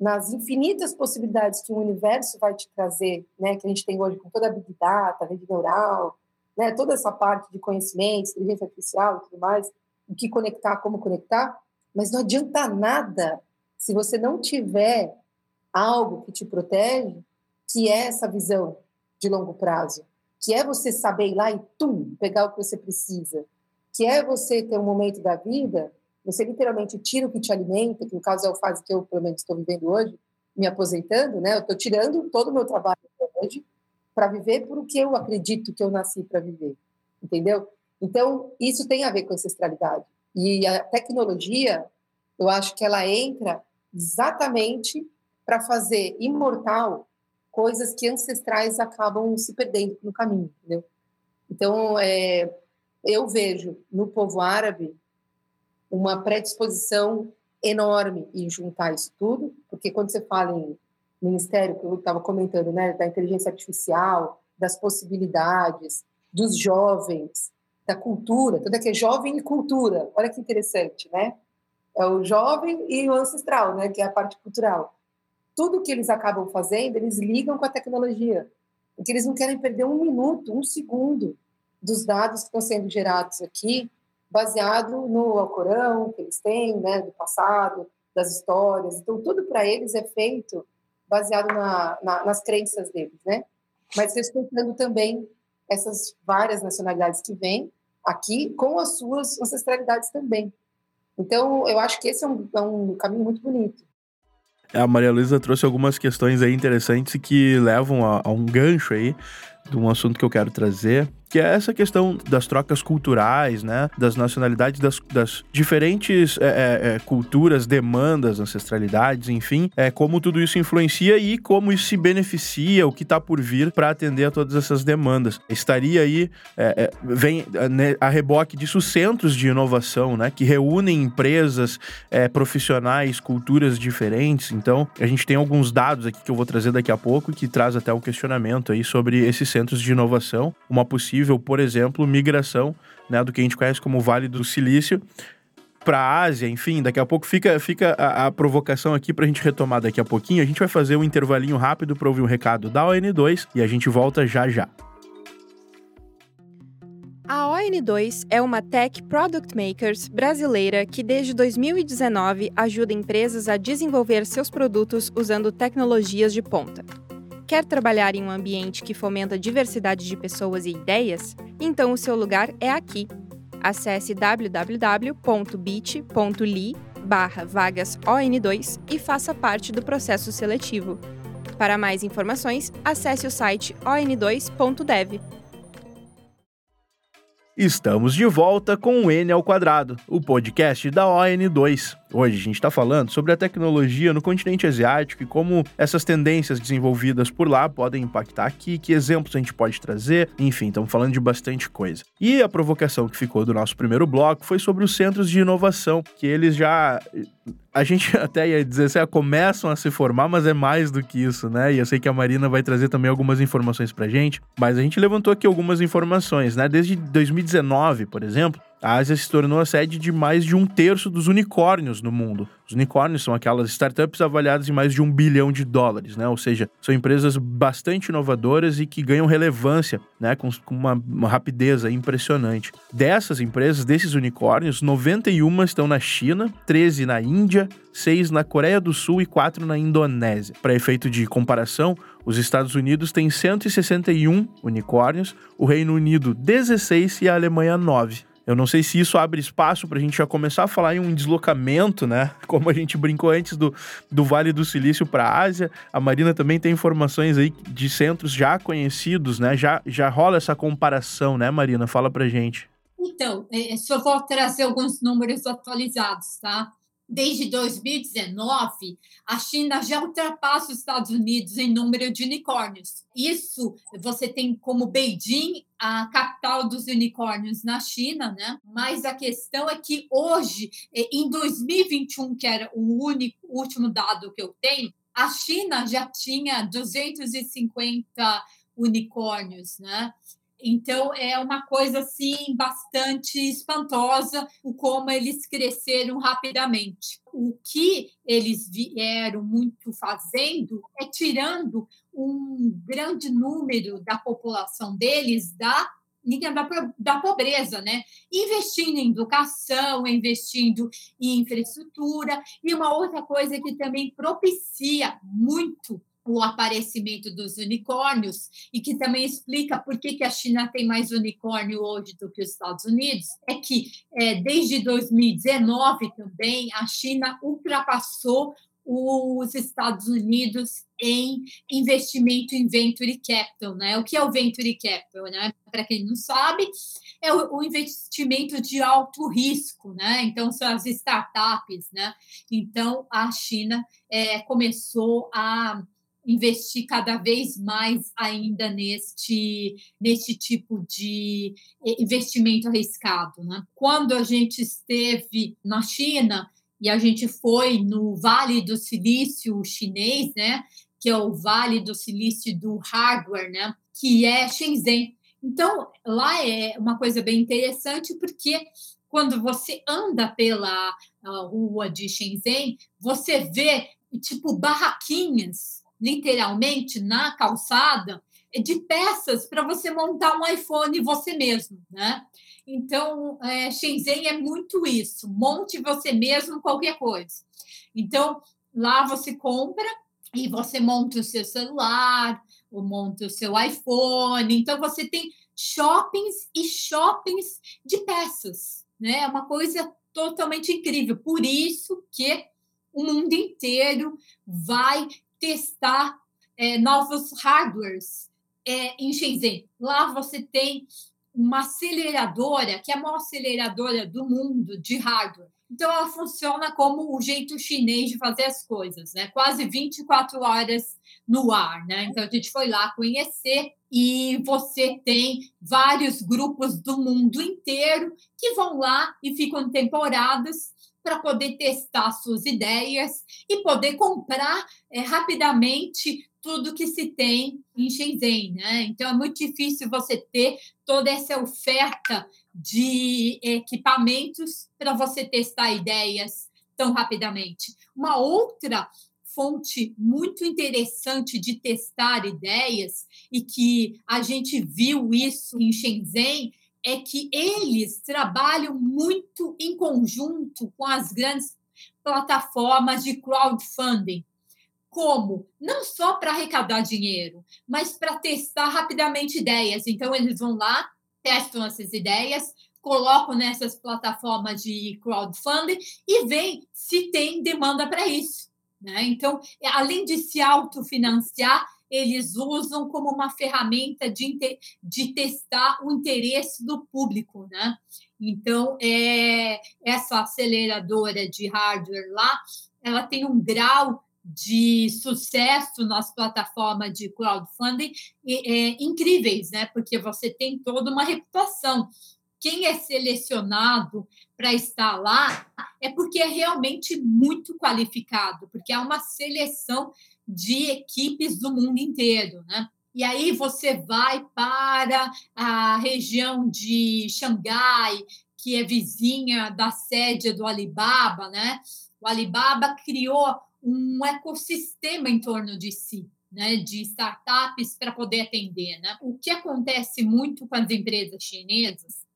nas infinitas possibilidades que o universo vai te trazer, né, que a gente tem hoje com toda a Big Data, rede neural, né, toda essa parte de conhecimento, inteligência artificial e tudo mais, o que conectar, como conectar, mas não adianta nada se você não tiver algo que te protege, que é essa visão de longo prazo, que é você saber ir lá e tum, pegar o que você precisa, que é você ter um momento da vida, você literalmente tira o que te alimenta, que no caso é o fase que eu pelo menos estou vivendo hoje, me aposentando, né? Eu estou tirando todo o meu trabalho hoje para viver por o que eu acredito que eu nasci para viver, entendeu? Então, isso tem a ver com ancestralidade. E a tecnologia, eu acho que ela entra exatamente para fazer imortal coisas que ancestrais acabam se perdendo no caminho, entendeu? Então, é, eu vejo no povo árabe uma predisposição enorme em juntar isso tudo, porque quando você fala em ministério que eu estava comentando, né, da inteligência artificial, das possibilidades, dos jovens, da cultura, tudo aqui é jovem e cultura. Olha que interessante, né? É o jovem e o ancestral, né, que é a parte cultural. Tudo que eles acabam fazendo, eles ligam com a tecnologia, porque eles não querem perder um minuto, um segundo dos dados que estão sendo gerados aqui, baseado no Alcorão que eles têm, né, do passado, das histórias. Então, tudo para eles é feito baseado na, na, nas crenças deles, né? Mas respeitando também essas várias nacionalidades que vêm aqui com as suas ancestralidades também. Então, eu acho que esse é um, é um caminho muito bonito. A Maria Luísa trouxe algumas questões aí interessantes que levam a, a um gancho aí de um assunto que eu quero trazer, que é essa questão das trocas culturais, né? Das nacionalidades, das, das diferentes é, é, é, culturas, demandas, ancestralidades, enfim, é, como tudo isso influencia e como isso se beneficia, o que está por vir para atender a todas essas demandas. Estaria aí, é, é, vem né, a reboque disso, centros de inovação, né? Que reúnem empresas, profissionais, culturas diferentes. Então, a gente tem alguns dados aqui que eu vou trazer daqui a pouco que traz até um questionamento aí sobre esses centros de inovação, uma possível por exemplo, migração né, do que a gente conhece como Vale do Silício para a Ásia, enfim, daqui a pouco fica, fica a, a provocação aqui para a gente retomar daqui a pouquinho. A gente vai fazer um intervalinho rápido para ouvir um recado da ON2 e a gente volta já já. A ON2 é uma tech product makers brasileira que desde 2019 ajuda empresas a desenvolver seus produtos usando tecnologias de ponta. Quer trabalhar em um ambiente que fomenta diversidade de pessoas e ideias? Então o seu lugar é aqui. Acesse www.bit.ly barra vagas ON2 e faça parte do processo seletivo. Para mais informações, acesse o site on2.dev. Estamos de volta com o N ao quadrado, o podcast da ON2. Hoje a gente está falando sobre a tecnologia no continente asiático e como essas tendências desenvolvidas por lá podem impactar aqui, que exemplos a gente pode trazer, enfim, estamos falando de bastante coisa. E a provocação que ficou do nosso primeiro bloco foi sobre os centros de inovação, que eles já a gente até ia dizer assim, ah, começam a se formar, mas é mais do que isso, né? E eu sei que a Marina vai trazer também algumas informações pra gente, mas a gente levantou aqui algumas informações, né? Desde 2019, por exemplo, a Ásia se tornou a sede de mais de um terço dos unicórnios no mundo. Os unicórnios são aquelas startups avaliadas em mais de um bilhão de dólares, né? Ou seja, são empresas bastante inovadoras e que ganham relevância, né? Com, uma, uma, rapidez impressionante. Dessas empresas, desses unicórnios, 91 estão na China, 13 na Índia, 6 na Coreia do Sul e 4 na Indonésia. Para efeito de comparação, os Estados Unidos têm 161 unicórnios, o Reino Unido 16 e a Alemanha 9. Eu não sei se isso abre espaço para a gente já começar a falar em um deslocamento, né? Como a gente brincou antes do, do Vale do Silício para a Ásia. A Marina também tem informações aí de centros já conhecidos, né? Já, já rola essa comparação, né, Marina? Fala para gente. Então, é, só vou trazer alguns números atualizados, tá? Desde 2019, a China já ultrapassa os Estados Unidos em número de unicórnios. Isso você tem como Beijing a capital dos unicórnios na China, né? Mas a questão é que hoje, eh, em 2021, que era o único o último dado que eu tenho, a China já tinha 250 unicórnios, né? Então, é uma coisa assim bastante espantosa o como eles cresceram rapidamente. O que eles vieram muito fazendo é tirando um grande número da população deles da da, da pobreza, né? Investindo em educação, investindo em infraestrutura. E uma outra coisa que também propicia muito o aparecimento dos unicórnios e que também explica por que, que a China tem mais unicórnio hoje do que os Estados Unidos, é que é, desde 2019 também a China ultrapassou os Estados Unidos em investimento em venture capital, né? O que é o venture capital, né? Para quem não sabe, é o, investimento de alto risco, né? Então são as startups, né? Então a China é, começou a investir cada vez mais ainda neste, neste tipo de investimento arriscado. Né? Quando a gente esteve na China e a gente foi no Vale do Silício chinês, né, que é o Vale do Silício do hardware, né, que é Shenzhen. Então, lá é uma coisa bem interessante, porque quando você anda pela rua de Shenzhen, você vê tipo barraquinhas literalmente na calçada de peças para você montar um iPhone você mesmo, né? Então, é, Shenzhen é muito isso. Monte você mesmo qualquer coisa. Então, lá você compra e você monta o seu celular, ou monta o seu iPhone. Então, você tem shoppings e shoppings de peças, né? É uma coisa totalmente incrível. Por isso que o mundo inteiro vai testar é, novos hardwares é, em Shenzhen. Lá você tem uma aceleradora, que é a maior aceleradora do mundo de hardware. Então, ela funciona como o jeito chinês de fazer as coisas, né? Quase 24 horas no ar, né? Então, a gente foi lá conhecer e você tem vários grupos do mundo inteiro que vão lá e ficam temporadas para poder testar suas ideias e poder comprar é, rapidamente tudo que se tem em Shenzhen, né? Então é muito difícil você ter toda essa oferta de equipamentos para você testar ideias tão rapidamente. Uma outra fonte muito interessante de testar ideias e que a gente viu isso em Shenzhen é que eles trabalham muito em conjunto com as grandes plataformas de crowdfunding. Como? Não só para arrecadar dinheiro, mas para testar rapidamente ideias. Então, eles vão lá, testam essas ideias, colocam nessas plataformas de crowdfunding e veem se tem demanda para isso. Né? Então, além de se autofinanciar, eles usam como uma ferramenta de, de testar o interesse do público. Né? Então, é, essa aceleradora de hardware lá, ela tem um grau de sucesso nas plataformas de crowdfunding é, incríveis, né? Porque você tem toda uma reputação. Quem é selecionado para estar lá é porque é realmente muito qualificado, porque há uma seleção de equipes do mundo inteiro, né? E aí você vai para a região de Xangai, que é vizinha da sede do Alibaba, né? O Alibaba criou um ecossistema em torno de si, né, de startups para poder atender. Né? O que acontece muito com as empresas chinesas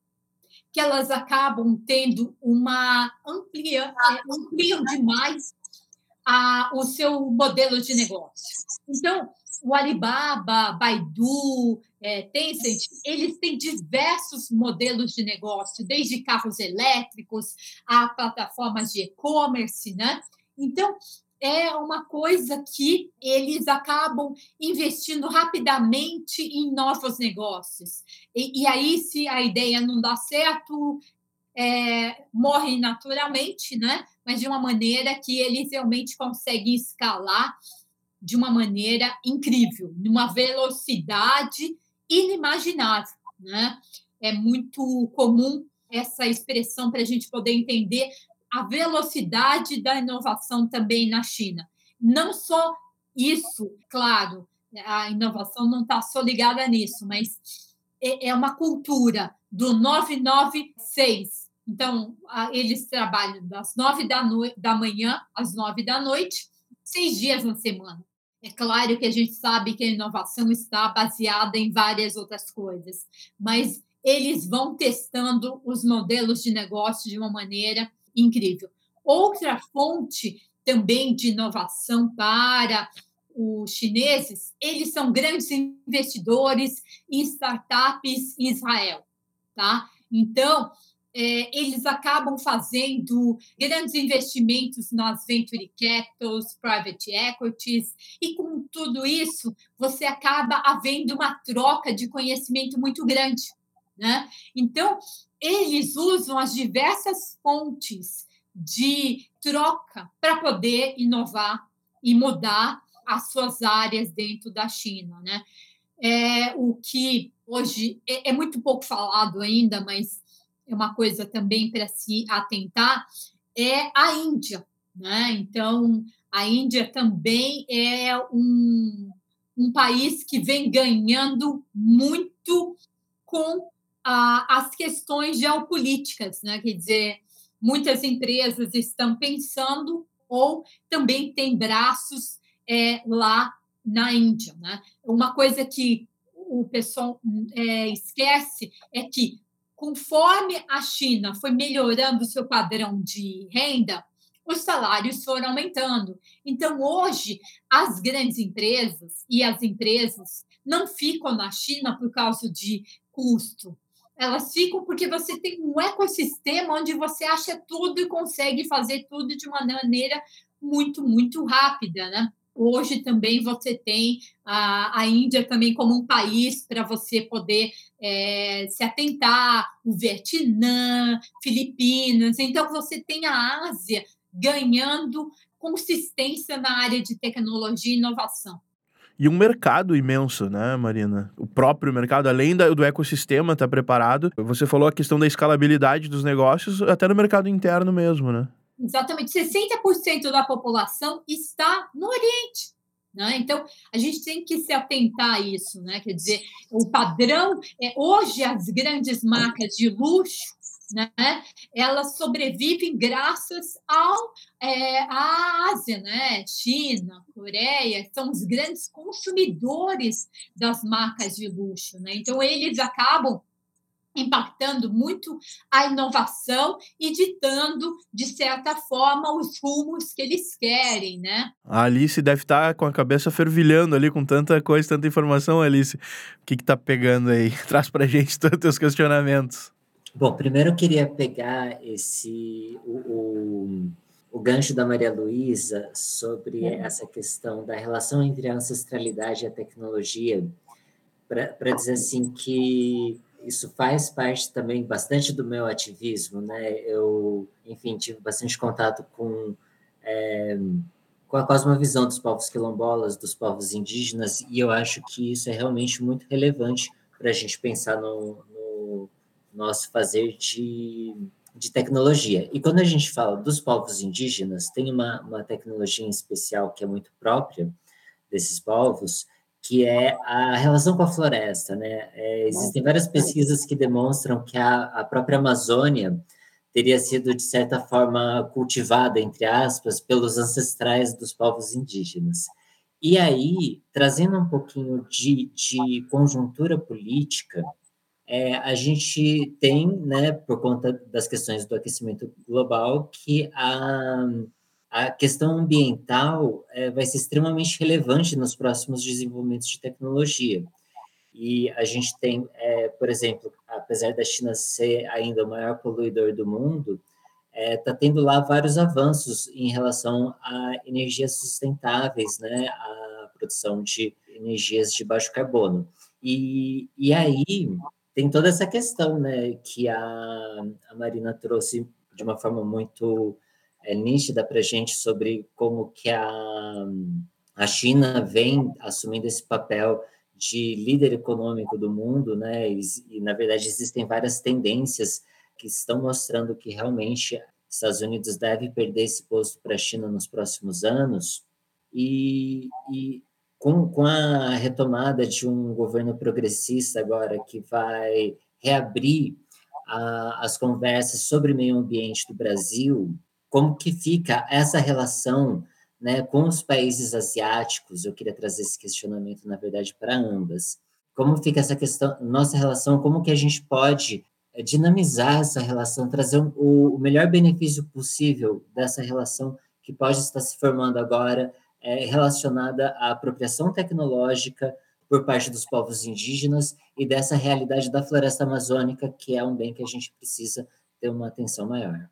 que elas acabam tendo uma amplia, ampliam demais a, o seu modelo de negócio. Então, o Alibaba, Baidu, é, Tencent, eles têm diversos modelos de negócio, desde carros elétricos a plataformas de e-commerce, né? Então, é uma coisa que eles acabam investindo rapidamente em novos negócios. E, e aí, se a ideia não dá certo, é, morre naturalmente, né? mas de uma maneira que eles realmente conseguem escalar de uma maneira incrível, numa velocidade inimaginável. Né? É muito comum essa expressão para a gente poder entender a velocidade da inovação também na China. Não só isso, claro, a inovação não está só ligada nisso, mas é, é uma cultura do 996. Então, eles trabalham das nove da, no... da manhã às nove da noite, seis dias na semana. É claro que a gente sabe que a inovação está baseada em várias outras coisas, mas eles vão testando os modelos de negócio de uma maneira incrível. Outra fonte também de inovação para os chineses, eles são grandes investidores em startups em Israel, tá? Então, é, eles acabam fazendo grandes investimentos nas venture capitals, private equities, e com tudo isso, você acaba havendo uma troca de conhecimento muito grande. Né? Então, eles usam as diversas fontes de troca para poder inovar e mudar as suas áreas dentro da China, né? É o que hoje é, é muito pouco falado ainda, mas uma coisa também para se atentar é a Índia, né? Então a Índia também é um, um país que vem ganhando muito com as questões geopolíticas, né? Quer dizer, muitas empresas estão pensando ou também tem braços é, lá na Índia, né? Uma coisa que o pessoal é, esquece é que conforme a China foi melhorando o seu padrão de renda, os salários foram aumentando. Então, hoje, as grandes empresas e as empresas não ficam na China por causa de custo, elas ficam porque você tem um ecossistema onde você acha tudo e consegue fazer tudo de uma maneira muito, muito rápida, né? Hoje também você tem a, a Índia também como um país para você poder é, se atentar, o Vietnã, Filipinas. Então, você tem a Ásia ganhando consistência na área de tecnologia e inovação. E um mercado imenso, né, Marina? O próprio mercado, além do ecossistema estar tá preparado, você falou a questão da escalabilidade dos negócios, até no mercado interno mesmo, né? Exatamente. 60% da população está no Oriente. Né? Então, a gente tem que se atentar a isso. Né? Quer dizer, o padrão, é, hoje as grandes marcas de luxo, né, elas sobrevivem graças ao, é, à Ásia, né? China, Coreia, são os grandes consumidores das marcas de luxo. Né? Então, eles acabam impactando muito a inovação e ditando, de certa forma, os rumos que eles querem, né? A Alice deve estar tá com a cabeça fervilhando ali com tanta coisa, tanta informação, Alice. O que está pegando aí? Traz para a gente todos os teus questionamentos. Bom, primeiro eu queria pegar esse o, o, o gancho da Maria Luísa sobre uhum. essa questão da relação entre a ancestralidade e a tecnologia, para dizer assim que isso faz parte também bastante do meu ativismo, né? Eu, enfim, tive bastante contato com, é, com a cosmovisão dos povos quilombolas, dos povos indígenas, e eu acho que isso é realmente muito relevante para a gente pensar no, no nosso fazer de, de tecnologia. E quando a gente fala dos povos indígenas, tem uma, uma tecnologia em especial que é muito própria desses povos, que é a relação com a floresta. Né? É, existem várias pesquisas que demonstram que a, a própria Amazônia teria sido, de certa forma, cultivada, entre aspas, pelos ancestrais dos povos indígenas. E aí, trazendo um pouquinho de, de conjuntura política, é, a gente tem, né, por conta das questões do aquecimento global, que a, a questão ambiental é, vai ser extremamente relevante nos próximos desenvolvimentos de tecnologia. E a gente tem, é, por exemplo, apesar da China ser ainda o maior poluidor do mundo, está é, tá tendo lá vários avanços em relação a energias sustentáveis, né, a produção de energias de baixo carbono. E, e aí tem toda essa questão, né, que a, a Marina trouxe de uma forma muito é, nítida para a gente sobre como que a, a China vem assumindo esse papel de líder econômico do mundo, né? E, e, na verdade existem várias tendências que estão mostrando que realmente Estados Unidos deve perder esse posto para a China nos próximos anos. E, e com, com a retomada de um governo progressista agora que vai reabrir a, as conversas sobre meio ambiente do Brasil, como que fica essa relação né, com os países asiáticos? Eu queria trazer esse questionamento, na verdade, para ambas. Como fica essa questão, nossa relação, como que a gente pode eh, dinamizar essa relação, trazer o, o melhor benefício possível dessa relação que pode estar se formando agora, é, relacionada à apropriação tecnológica por parte dos povos indígenas e dessa realidade da floresta amazônica, que é um bem que a gente precisa ter uma atenção maior.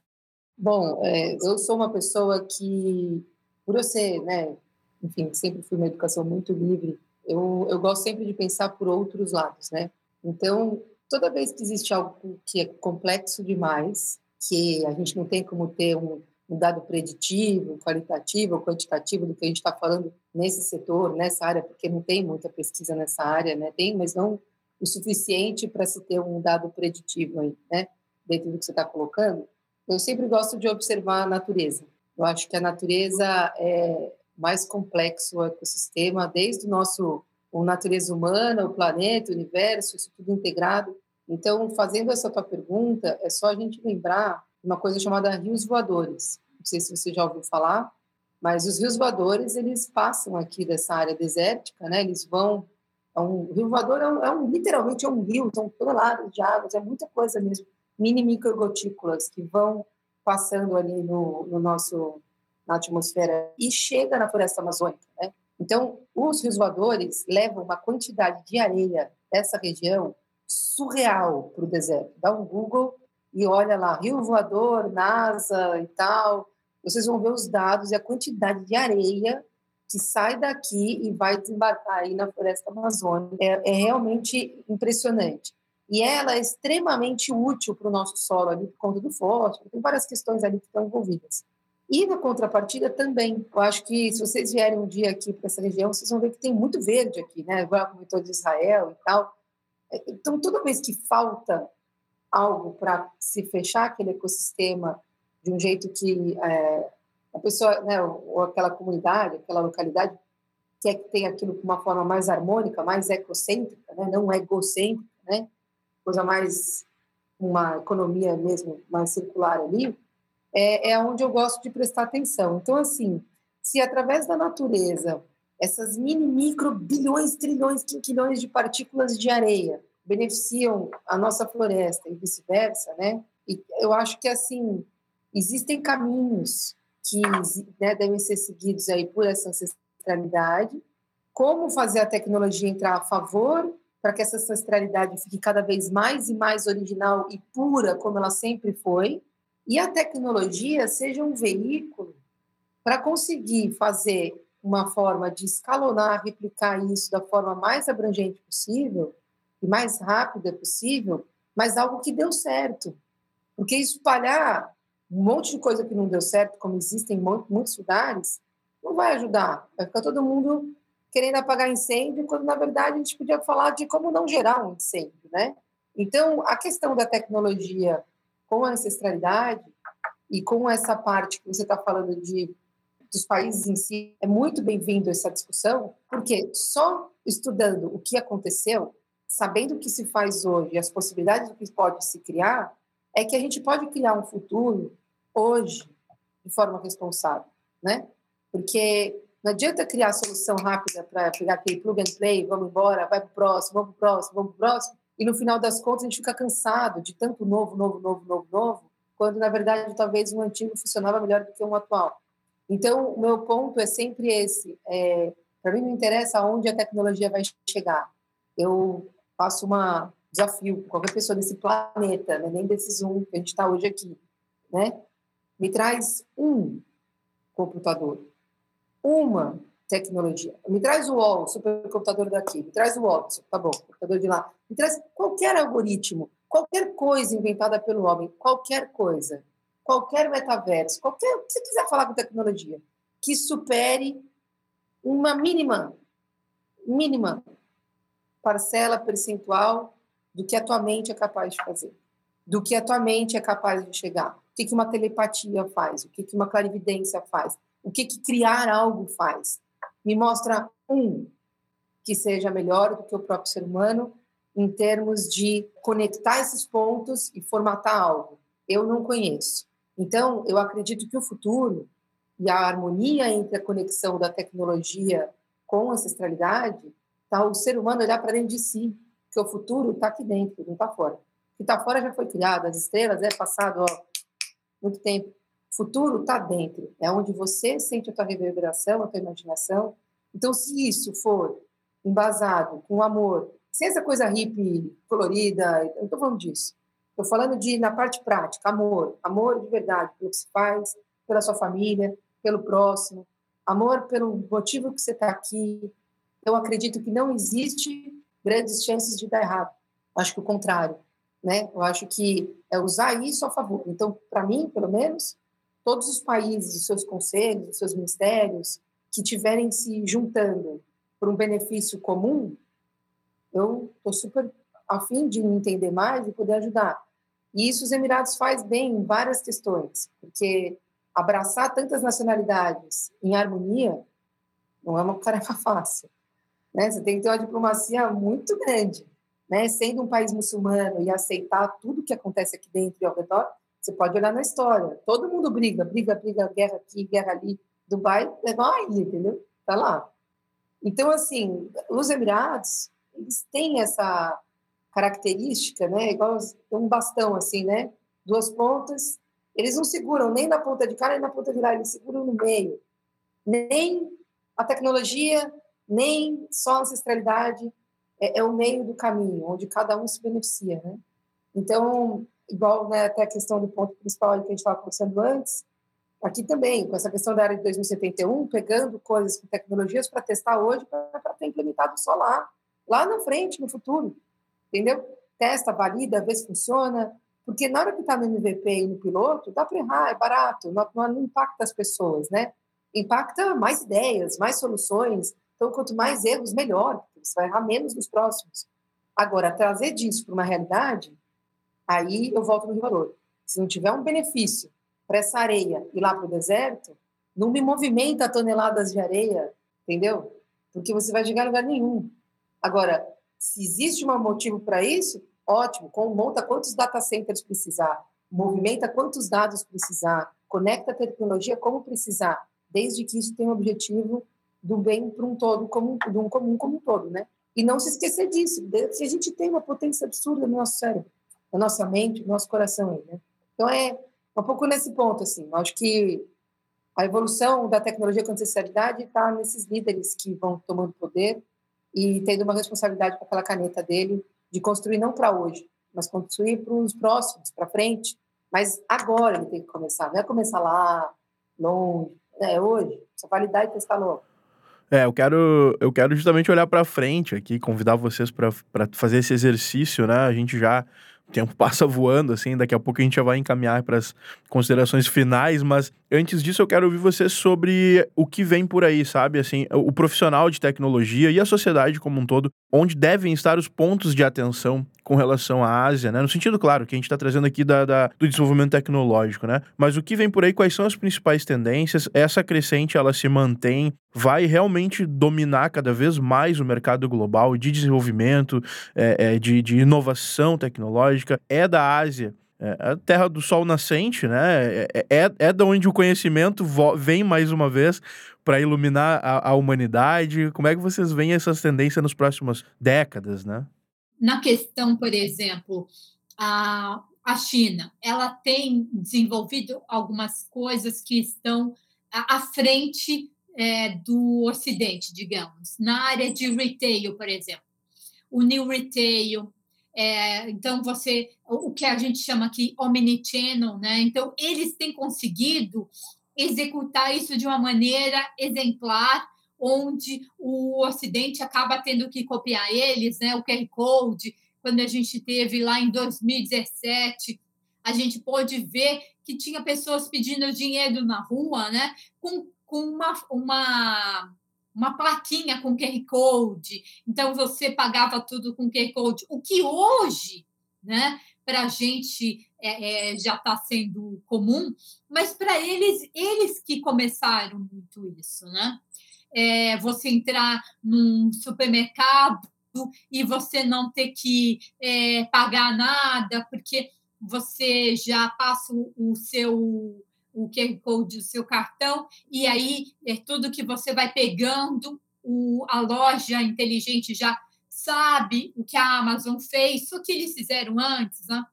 Bom, é, eu sou uma pessoa que, por eu ser, né, enfim, sempre fui uma educação muito livre, eu, eu gosto sempre de pensar por outros lados, né? Então, toda vez que existe algo que é complexo demais, que a gente não tem como ter um, um dado preditivo, qualitativo ou quantitativo do que a gente está falando nesse setor, nessa área, porque não tem muita pesquisa nessa área, né? Tem, mas não o suficiente para se ter um dado preditivo aí, né? Dentro do que você está colocando. Eu sempre gosto de observar a natureza. Eu acho que a natureza é mais complexo o ecossistema, desde o nosso a natureza humana, o planeta, o universo, isso tudo integrado. Então, fazendo essa tua pergunta, é só a gente lembrar uma coisa chamada rios voadores. Não sei se você já ouviu falar, mas os rios voadores, eles passam aqui dessa área desértica, né? Eles vão... É um, o rio voador é, um, é um, literalmente é um rio, são toneladas de águas, é muita coisa mesmo mini microgotículas que vão passando ali no, no nosso na atmosfera e chega na floresta amazônica, né? Então, os rios voadores levam uma quantidade de areia dessa região surreal para o deserto. Dá um Google e olha lá, rio voador, NASA e tal, vocês vão ver os dados e a quantidade de areia que sai daqui e vai desembarcar aí na floresta amazônica. É, é realmente impressionante. E ela é extremamente útil para o nosso solo ali, por conta do fósforo, tem várias questões ali que estão envolvidas. E na contrapartida também, eu acho que se vocês vierem um dia aqui para essa região, vocês vão ver que tem muito verde aqui, né? Igual comentou de Israel e tal. É, então, toda vez que falta algo para se fechar aquele ecossistema de um jeito que é, a pessoa, né, ou aquela comunidade, aquela localidade, quer que tenha aquilo de uma forma mais harmônica, mais ecocêntrica, né? não egocêntrica, né? Coisa mais, uma economia mesmo mais circular ali, é, é onde eu gosto de prestar atenção. Então, assim, se através da natureza essas mini, micro, bilhões, trilhões, quinquilhões de partículas de areia beneficiam a nossa floresta e vice-versa, né? E eu acho que, assim, existem caminhos que né, devem ser seguidos aí por essa ancestralidade, como fazer a tecnologia entrar a favor para que essa ancestralidade fique cada vez mais e mais original e pura, como ela sempre foi, e a tecnologia seja um veículo para conseguir fazer uma forma de escalonar, replicar isso da forma mais abrangente possível e mais rápida possível, mas algo que deu certo. Porque espalhar um monte de coisa que não deu certo, como existem em muitos lugares, não vai ajudar. Vai ficar todo mundo querendo apagar incêndio, quando na verdade a gente podia falar de como não gerar um incêndio, né? Então, a questão da tecnologia com a ancestralidade e com essa parte que você está falando de dos países em si, é muito bem-vindo essa discussão, porque só estudando o que aconteceu, sabendo o que se faz hoje, as possibilidades do que pode se criar, é que a gente pode criar um futuro hoje de forma responsável, né? Porque não adianta criar solução rápida para pegar aquele plug and play, vamos embora, vai para o próximo, vamos para o próximo, vamos para o próximo, e no final das contas a gente fica cansado de tanto novo, novo, novo, novo, novo, quando na verdade talvez um antigo funcionava melhor do que um atual. Então, o meu ponto é sempre esse. É, para mim não interessa aonde a tecnologia vai chegar. Eu faço um desafio qualquer pessoa desse planeta, né, nem desse Zoom que a gente está hoje aqui, né? Me traz um computador uma tecnologia. Me traz o UOL, supercomputador daqui, me traz o Watson, tá bom, computador de lá. Me traz qualquer algoritmo, qualquer coisa inventada pelo homem, qualquer coisa, qualquer metaverso, qualquer o que você quiser falar com tecnologia, que supere uma mínima, mínima parcela percentual do que a tua mente é capaz de fazer, do que a tua mente é capaz de chegar. O que, que uma telepatia faz, o que, que uma clarividência faz, o que, que criar algo faz? Me mostra um que seja melhor do que o próprio ser humano em termos de conectar esses pontos e formatar algo. Eu não conheço. Então, eu acredito que o futuro e a harmonia entre a conexão da tecnologia com a ancestralidade está o ser humano olhar para dentro de si, porque o futuro está aqui dentro, não está fora. O que está fora já foi criado, as estrelas é passado ó, muito tempo futuro está dentro, é onde você sente a tua reverberação, a tua imaginação. Então, se isso for embasado com amor, sem essa coisa hippie, colorida, eu não estou falando disso. Estou falando de, na parte prática, amor. Amor de verdade, pelo que se faz, pela sua família, pelo próximo. Amor pelo motivo que você está aqui. Eu acredito que não existe grandes chances de dar errado. Acho que o contrário. Né? Eu acho que é usar isso a favor. Então, para mim, pelo menos, todos os países, os seus conselhos, os seus ministérios, que tiverem se juntando por um benefício comum, eu estou super afim de me entender mais e poder ajudar. E isso os Emirados faz bem em várias questões, porque abraçar tantas nacionalidades em harmonia não é uma tarefa fácil. Né? Você tem que ter uma diplomacia muito grande. Né? Sendo um país muçulmano e aceitar tudo que acontece aqui dentro e ao redor, você pode olhar na história. Todo mundo briga, briga, briga, guerra aqui, guerra ali. Dubai é ilha, entendeu? Tá lá. Então, assim, os Emirados, eles têm essa característica, né? Igual um bastão, assim, né? Duas pontas. Eles não seguram nem na ponta de cá, nem na ponta de lá. Eles seguram no meio. Nem a tecnologia, nem só a ancestralidade. É, é o meio do caminho, onde cada um se beneficia, né? Então, igual né, até a questão do ponto principal que a gente estava conversando antes, aqui também, com essa questão da área de 2071, pegando coisas tecnologias para testar hoje, para ter implementado só lá, lá na frente, no futuro, entendeu? Testa, valida, vê se funciona, porque na hora que está no MVP e no piloto, dá para errar, é barato, não, não impacta as pessoas, né? Impacta mais ideias, mais soluções, então quanto mais erros, melhor, você vai errar menos nos próximos. Agora, trazer disso para uma realidade, aí eu volto no valor. Se não tiver um benefício para essa areia e lá para o deserto, não me movimenta toneladas de areia, entendeu? Porque você vai chegar a lugar nenhum. Agora, se existe um motivo para isso, ótimo, monta quantos data centers precisar, movimenta quantos dados precisar, conecta a tecnologia como precisar, desde que isso tenha o objetivo do bem para um todo, como, de um comum como um todo, né? E não se esquecer disso, a gente tem uma potência absurda no nosso cérebro, na nossa mente, no nosso coração né? Então é um pouco nesse ponto, assim. Eu acho que a evolução da tecnologia com ancestralidade está nesses líderes que vão tomando poder e tendo uma responsabilidade com aquela caneta dele de construir não para hoje, mas construir para os próximos, para frente. Mas agora ele tem que começar, não é começar lá, longe, é hoje. Só validar e testar logo. É, eu quero, eu quero justamente olhar para frente aqui, convidar vocês para fazer esse exercício, né? A gente já o tempo passa voando, assim, daqui a pouco a gente já vai encaminhar para as considerações finais, mas antes disso eu quero ouvir você sobre o que vem por aí, sabe? Assim, o profissional de tecnologia e a sociedade como um todo, onde devem estar os pontos de atenção com relação à Ásia, né? No sentido, claro, que a gente está trazendo aqui da, da, do desenvolvimento tecnológico, né? Mas o que vem por aí, quais são as principais tendências? Essa crescente, ela se mantém, vai realmente dominar cada vez mais o mercado global de desenvolvimento, é, é, de, de inovação tecnológica, é da Ásia é a terra do sol nascente, né? É, é, é da onde o conhecimento vem mais uma vez para iluminar a, a, humanidade. Como é que vocês veem essas tendências nas próximas décadas, né? Na questão, por exemplo, a, a China, ela tem desenvolvido algumas coisas que estão à, frente é, do Ocidente, digamos, na área de retail, por exemplo. O New Retail, é, então, você, o que a gente chama aqui omnichannel, né? Então, eles têm conseguido executar isso de uma maneira exemplar, onde o Ocidente acaba tendo que copiar eles, né? O QR Code, quando a gente teve lá em 2017, a gente pôde ver que tinha pessoas pedindo dinheiro na rua, né? Com, com uma, uma uma plaquinha com QR Code, então você pagava tudo com QR Code, o que hoje, né, para a gente é, é, já está sendo comum, mas para eles, eles que começaram muito isso, né? É, você entrar num supermercado e você não ter que é, pagar nada, porque você já passa o seu o QR Code do seu cartão, e aí é tudo que você vai pegando, o, a loja inteligente já sabe o que a Amazon fez, o que eles fizeram antes. Né?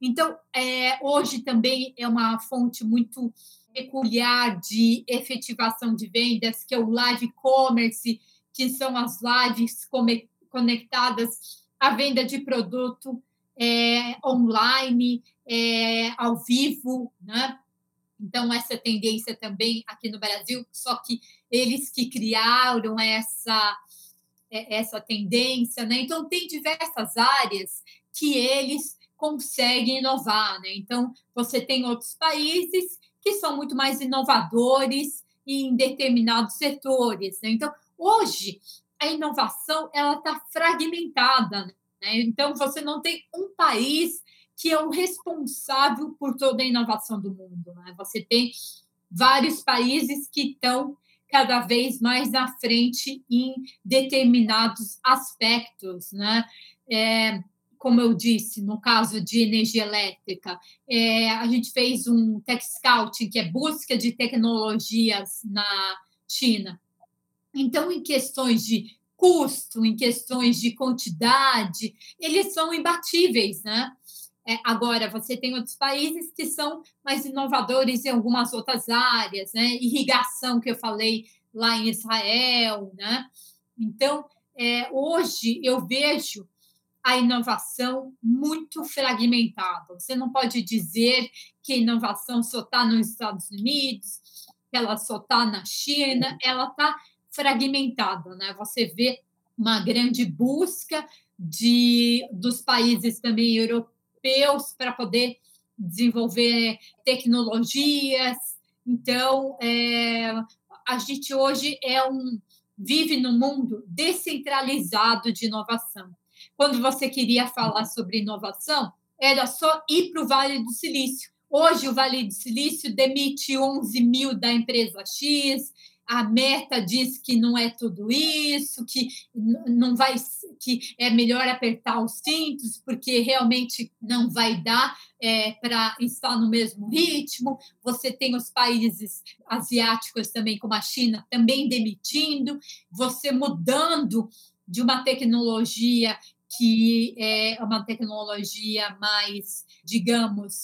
Então, é, hoje também é uma fonte muito peculiar de efetivação de vendas, que é o live commerce, que são as lives conectadas à venda de produto é, online, é, ao vivo, né? Então, essa tendência também aqui no Brasil, só que eles que criaram essa, é, essa tendência, né? Então, tem diversas áreas que eles conseguem inovar, né? Então, você tem outros países que são muito mais inovadores em determinados setores, né? Então, hoje, a inovação, ela está fragmentada, né? Então, você não tem um país que é o responsável por toda a inovação do mundo. Né? Você tem vários países que estão cada vez mais à frente em determinados aspectos, né? É, como eu disse, no caso de energia elétrica, é, a gente fez um tech scouting, que é busca de tecnologias na China. Então, em questões de custo, em questões de quantidade, eles são imbatíveis, né? É, agora, você tem outros países que são mais inovadores em algumas outras áreas, né? Irrigação, que eu falei lá em Israel, né? Então, é, hoje eu vejo a inovação muito fragmentada. Você não pode dizer que a inovação só está nos Estados Unidos, que ela só está na China, ela está fragmentada. Né? Você vê uma grande busca de, dos países também europeus para poder desenvolver tecnologias. Então, é, a gente hoje é um vive num mundo descentralizado de inovação. Quando você queria falar sobre inovação, era só ir para o Vale do Silício. Hoje, o Vale do Silício demite 11 mil da empresa X, a meta diz que não é tudo isso, que não vai, que é melhor apertar os cintos, porque realmente não vai dar é, para estar no mesmo ritmo. Você tem os países asiáticos também, como a China, também demitindo, você mudando de uma tecnologia que é uma tecnologia mais, digamos,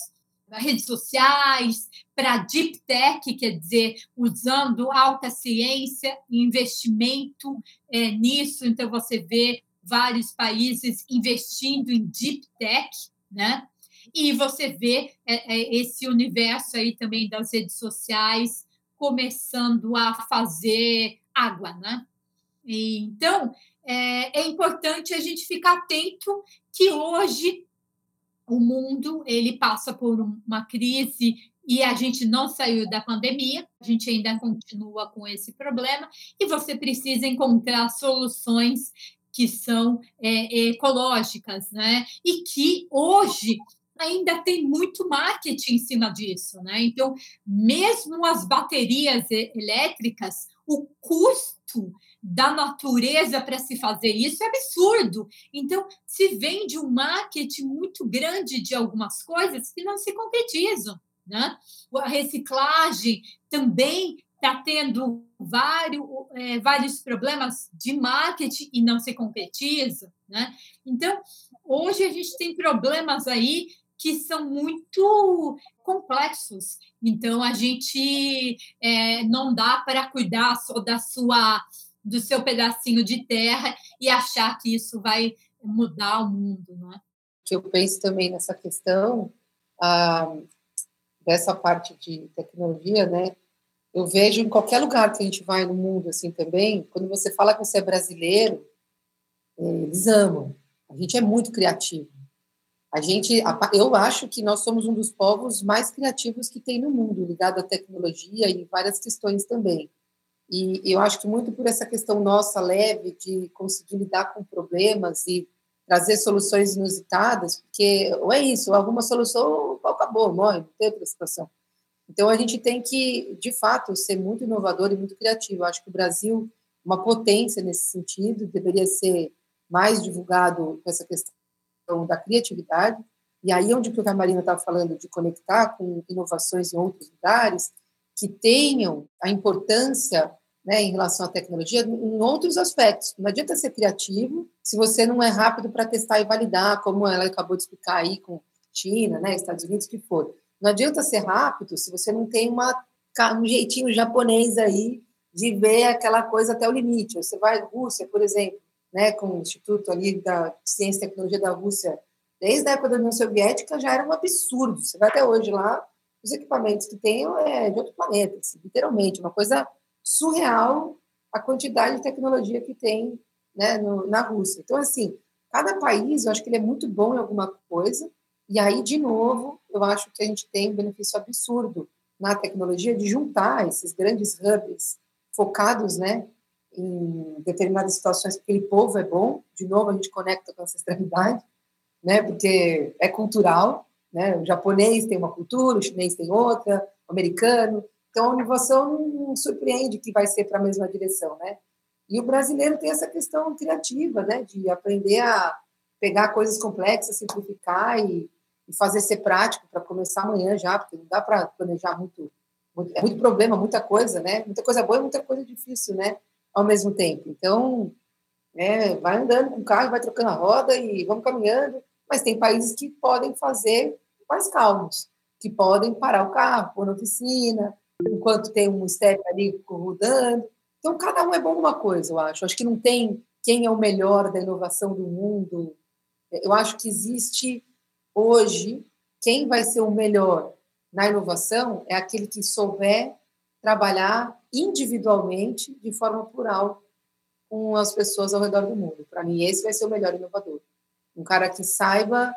redes sociais, para deep tech, quer dizer, usando alta ciência investimento é, nisso. Então, você vê vários países investindo em deep tech, né? E você vê é, é, esse universo aí também das redes sociais começando a fazer água, né? Então, é, é importante a gente ficar atento que hoje o mundo ele passa por uma crise e a gente não saiu da pandemia, a gente ainda continua com esse problema e você precisa encontrar soluções que são é, ecológicas, né? E que hoje ainda tem muito marketing em cima disso, né? Então, mesmo as baterias elétricas, o custo da natureza para se fazer isso é absurdo. Então, se vende um marketing muito grande de algumas coisas que não se concretizam. Né? A reciclagem também está tendo vários, é, vários problemas de marketing e não se concretiza. Né? Então, hoje a gente tem problemas aí que são muito complexos. Então, a gente é, não dá para cuidar só da sua do seu pedacinho de terra e achar que isso vai mudar o mundo, não é? Que eu penso também nessa questão ah, dessa parte de tecnologia, né? Eu vejo em qualquer lugar que a gente vai no mundo assim também, quando você fala que você é brasileiro, eles amam. A gente é muito criativo. A gente, eu acho que nós somos um dos povos mais criativos que tem no mundo, ligado à tecnologia e várias questões também. E eu acho que muito por essa questão nossa leve de conseguir lidar com problemas e trazer soluções inusitadas, porque ou é isso, alguma solução acabou, morre, não tem outra situação. Então a gente tem que, de fato, ser muito inovador e muito criativo. Eu acho que o Brasil, uma potência nesse sentido, deveria ser mais divulgado com essa questão da criatividade. E aí onde que a Marina estava falando de conectar com inovações em outros lugares, que tenham a importância né, em relação à tecnologia em outros aspectos. Não adianta ser criativo se você não é rápido para testar e validar, como ela acabou de explicar aí com China, né, Estados Unidos, que for. Não adianta ser rápido se você não tem uma, um jeitinho japonês aí de ver aquela coisa até o limite. Você vai à Rússia, por exemplo, né, com o Instituto ali da Ciência e Tecnologia da Rússia, desde a época da União Soviética já era um absurdo. Você vai até hoje lá, os equipamentos que tem é de outro planeta, assim, literalmente, uma coisa surreal a quantidade de tecnologia que tem né, no, na Rússia. Então, assim, cada país, eu acho que ele é muito bom em alguma coisa, e aí, de novo, eu acho que a gente tem um benefício absurdo na tecnologia de juntar esses grandes hubs focados né, em determinadas situações, porque aquele povo é bom, de novo a gente conecta com a ancestralidade, né, porque é cultural, né? O japonês tem uma cultura, o chinês tem outra, o americano. Então, a inovação não surpreende que vai ser para a mesma direção, né? E o brasileiro tem essa questão criativa, né? De aprender a pegar coisas complexas, simplificar e, e fazer ser prático para começar amanhã já, porque não dá para planejar muito, muito, é muito problema, muita coisa, né? Muita coisa boa e muita coisa difícil, né? Ao mesmo tempo. Então, é, vai andando com o carro, vai trocando a roda e vamos caminhando. Mas tem países que podem fazer mais calmos, que podem parar o carro, pôr na oficina, enquanto tem um step ali rodando. Então, cada um é bom numa coisa, eu acho. Acho que não tem quem é o melhor da inovação do mundo. Eu acho que existe hoje quem vai ser o melhor na inovação é aquele que souber trabalhar individualmente, de forma plural, com as pessoas ao redor do mundo. Para mim, esse vai ser o melhor inovador. Um cara que saiba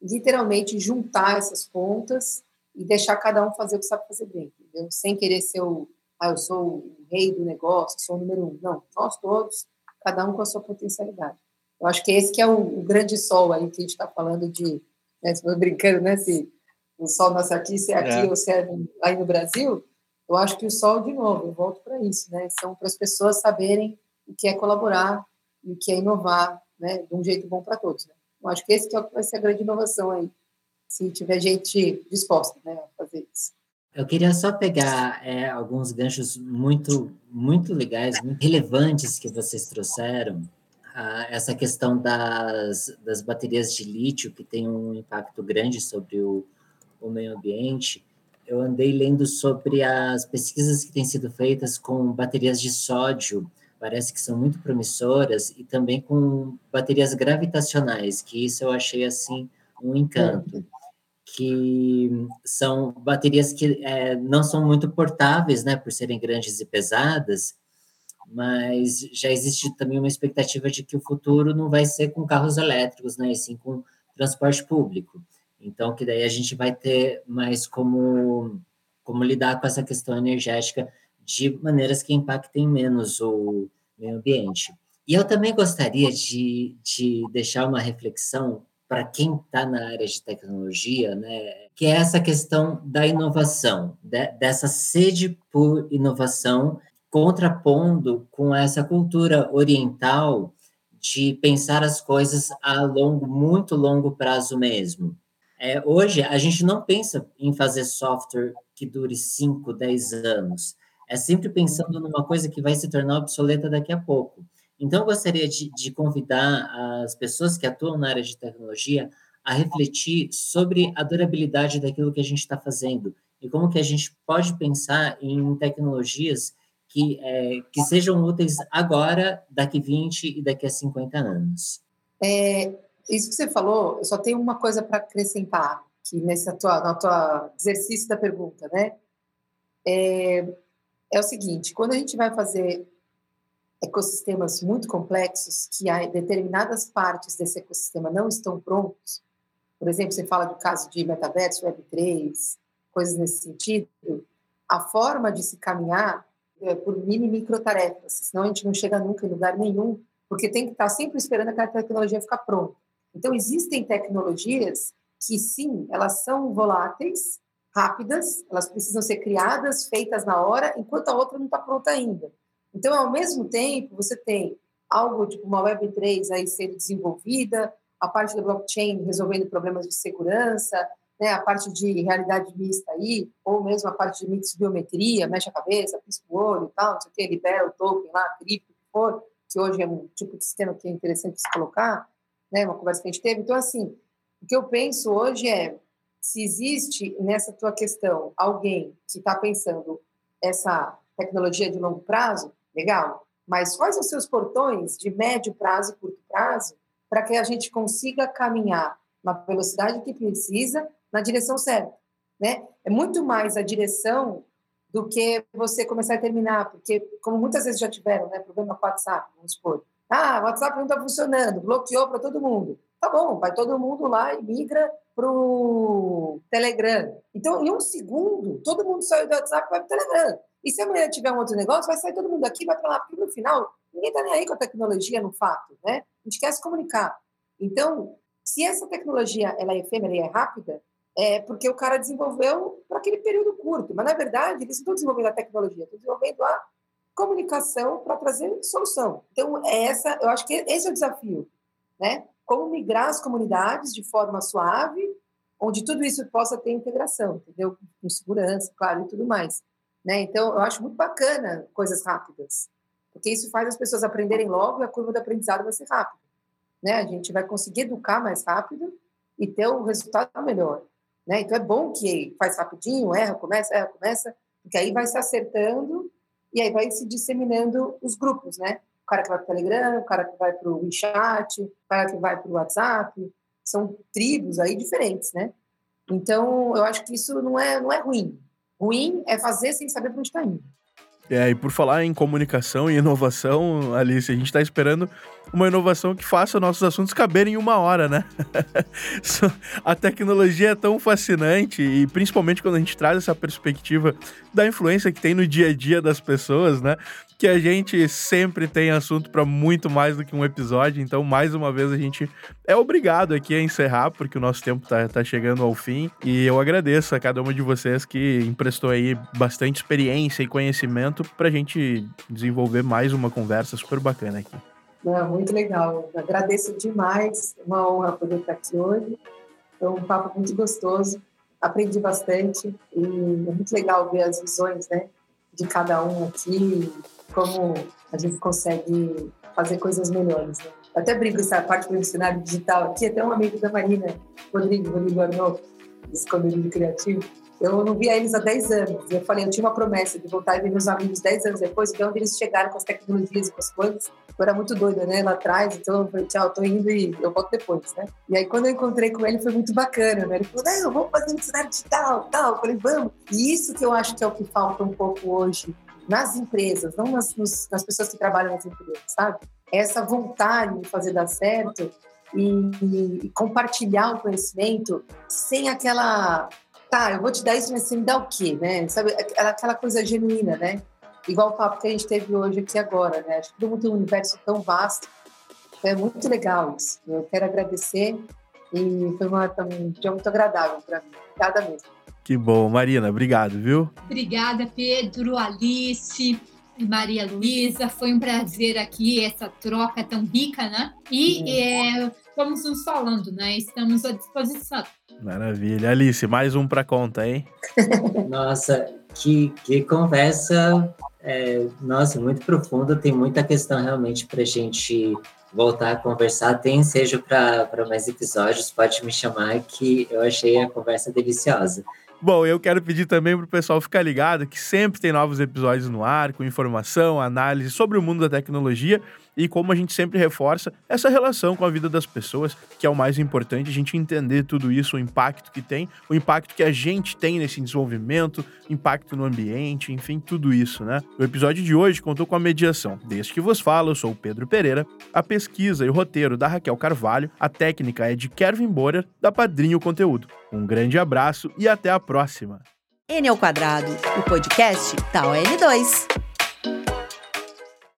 literalmente juntar essas pontas e deixar cada um fazer o que sabe fazer bem, entendeu? Sem querer ser o, ah, eu sou o rei do negócio, sou o número um. Não, nós todos, cada um com a sua potencialidade. Eu acho que esse que é o, o grande sol aí que a gente está falando de, né, brincando, né, se o sol nasce aqui, se é aqui é. ou se é aí no Brasil, eu acho que o sol, de novo, eu volto para isso, né, são para as pessoas saberem o que é colaborar o que é inovar, né, de um jeito bom para todos, né. Eu acho que esse que, é, vai ser a grande inovação aí, se tiver gente disposta, né, a fazer isso. Eu queria só pegar é, alguns ganchos muito, muito legais, muito relevantes que vocês trouxeram. Ah, essa questão das, das baterias de lítio, que tem um impacto grande sobre o, o meio ambiente. Eu andei lendo sobre as pesquisas que têm sido feitas com baterias de sódio, parece que são muito promissoras, e também com baterias gravitacionais, que isso eu achei assim um encanto que são baterias que é, não são muito portáveis, né, por serem grandes e pesadas, mas já existe também uma expectativa de que o futuro não vai ser com carros elétricos, né, e sim com transporte público. Então, que daí a gente vai ter mais como, como lidar com essa questão energética de maneiras que impactem menos o meio ambiente. E eu também gostaria de, de deixar uma reflexão para quem está na área de tecnologia, né, que é essa questão da inovação, de, dessa sede por inovação, contrapondo com essa cultura oriental de pensar as coisas a longo, muito longo prazo mesmo. É, hoje, a gente não pensa em fazer software que dure 5, 10 anos. É sempre pensando numa coisa que vai se tornar obsoleta daqui a pouco. Então, eu gostaria de, de convidar as pessoas que atuam na área de tecnologia a refletir sobre a durabilidade daquilo que a gente está fazendo e como que a gente pode pensar em tecnologias que, é, que sejam úteis agora, daqui 20 e daqui a 50 anos. É, isso que você falou, eu só tenho uma coisa para acrescentar aqui nesse tua, no tua exercício da pergunta, né? É, é o seguinte, quando a gente vai fazer ecossistemas muito complexos, que determinadas partes desse ecossistema não estão prontos, por exemplo, você fala do caso de metaverso, Web3, coisas nesse sentido, a forma de se caminhar é por mini micro tarefas, senão a gente não chega nunca em lugar nenhum, porque tem que estar sempre esperando aquela tecnologia ficar pronta. Então, existem tecnologias que, sim, elas são voláteis, rápidas, elas precisam ser criadas, feitas na hora, enquanto a outra não está pronta ainda. Então, ao mesmo tempo, você tem algo tipo uma Web3 aí sendo desenvolvida, a parte da blockchain resolvendo problemas de segurança, né, a parte de realidade mista aí, ou mesmo a parte de mix biometria, mexe a cabeça, pisca o olho e tal, não sei o que, libera o token lá, cripto, que for, que hoje é um tipo de sistema que é interessante se colocar, né, uma conversa que a gente teve. Então, assim, o que eu penso hoje é, se existe nessa tua questão alguém que está pensando essa tecnologia de longo prazo, legal. Mas quais os seus portões de médio prazo e curto prazo para que a gente consiga caminhar na velocidade que precisa, na direção certa, né? É muito mais a direção do que você começar a terminar, porque como muitas vezes já tiveram, né, problema com o WhatsApp, vamos supor. Ah, o WhatsApp não está funcionando, bloqueou para todo mundo. Tá bom, vai todo mundo lá e migra para o Telegram. Então, em um segundo, todo mundo saiu do WhatsApp e vai para o Telegram. E se amanhã tiver um outro negócio, vai sair todo mundo daqui, vai para lá, porque no final ninguém está nem aí com a tecnologia no fato, né? A gente quer se comunicar. Então, se essa tecnologia ela é efêmera e é rápida, é porque o cara desenvolveu para aquele período curto. Mas, na verdade, eles não estão desenvolvendo a tecnologia, estão desenvolvendo a comunicação para trazer solução. Então, é essa, eu acho que esse é o desafio, né? Como migrar as comunidades de forma suave, onde tudo isso possa ter integração, entendeu? Com segurança, claro, e tudo mais. Né? Então, eu acho muito bacana coisas rápidas, porque isso faz as pessoas aprenderem logo e a curva do aprendizado vai ser rápida. Né? A gente vai conseguir educar mais rápido e ter um resultado melhor. Né? Então, é bom que faz rapidinho, erra, começa, erra, começa, porque aí vai se acertando e aí vai se disseminando os grupos, né? O cara que vai para o Telegram, o cara que vai para o WeChat, o cara que vai para o WhatsApp. São tribos aí diferentes, né? Então, eu acho que isso não é, não é ruim. Ruim é fazer sem saber para onde está indo. É, e por falar em comunicação e inovação, Alice, a gente está esperando uma inovação que faça nossos assuntos caberem em uma hora, né? a tecnologia é tão fascinante e principalmente quando a gente traz essa perspectiva da influência que tem no dia a dia das pessoas, né? Que a gente sempre tem assunto para muito mais do que um episódio. Então, mais uma vez, a gente é obrigado aqui a encerrar, porque o nosso tempo tá, tá chegando ao fim. E eu agradeço a cada uma de vocês que emprestou aí bastante experiência e conhecimento para a gente desenvolver mais uma conversa super bacana aqui. Não, muito legal. Agradeço demais. Uma honra poder estar aqui hoje. Foi um papo muito gostoso. Aprendi bastante e é muito legal ver as visões, né, de cada um aqui, como a gente consegue fazer coisas melhores. Né? Até brinco essa parte do digital aqui. Até um amigo da Marina, Rodrigo, Rodrigo Arnaud, desse condomínio criativo, eu não via eles há 10 anos. Eu falei, eu tinha uma promessa de voltar e ver meus amigos 10 anos depois, então eles chegaram com as tecnologias e com as coisas. Eu era muito doida, né, lá atrás, então eu falei, tchau, tô indo e eu volto depois, né? E aí quando eu encontrei com ele foi muito bacana, né? Ele falou, não, vamos fazer um cenário digital, tal. Eu falei, vamos. E isso que eu acho que é o que falta um pouco hoje nas empresas, não nas, nos, nas pessoas que trabalham nas empresas, sabe? Essa vontade de fazer dar certo e, e compartilhar o conhecimento sem aquela tá, eu vou te dar isso, mas você me dá o quê, né? Sabe, aquela coisa genuína, né? Igual o papo que a gente teve hoje aqui agora, né? Acho que todo mundo tem um universo tão vasto. É muito legal isso. Eu quero agradecer e foi uma, um dia muito agradável para mim. Obrigada mesmo. Que bom. Marina, obrigado, viu? Obrigada, Pedro, Alice, Maria Luísa. Foi um prazer aqui, essa troca tão rica, né? E é, vamos nos falando, né? Estamos à disposição. Maravilha. Alice, mais um para conta, hein? Nossa, que, que conversa, é, nossa, muito profunda. Tem muita questão realmente para a gente voltar a conversar. Tem seja para mais episódios, pode me chamar que eu achei a conversa deliciosa. Bom, eu quero pedir também para o pessoal ficar ligado que sempre tem novos episódios no ar, com informação, análise sobre o mundo da tecnologia e como a gente sempre reforça essa relação com a vida das pessoas, que é o mais importante, a gente entender tudo isso, o impacto que tem, o impacto que a gente tem nesse desenvolvimento, impacto no ambiente, enfim, tudo isso, né? O episódio de hoje contou com a mediação. Desde que vos falo, eu sou o Pedro Pereira, a pesquisa e o roteiro da Raquel Carvalho, a técnica é de Kevin Borer, da Padrinho Conteúdo. Um grande abraço e até a próxima. N ao quadrado, o podcast da ON2.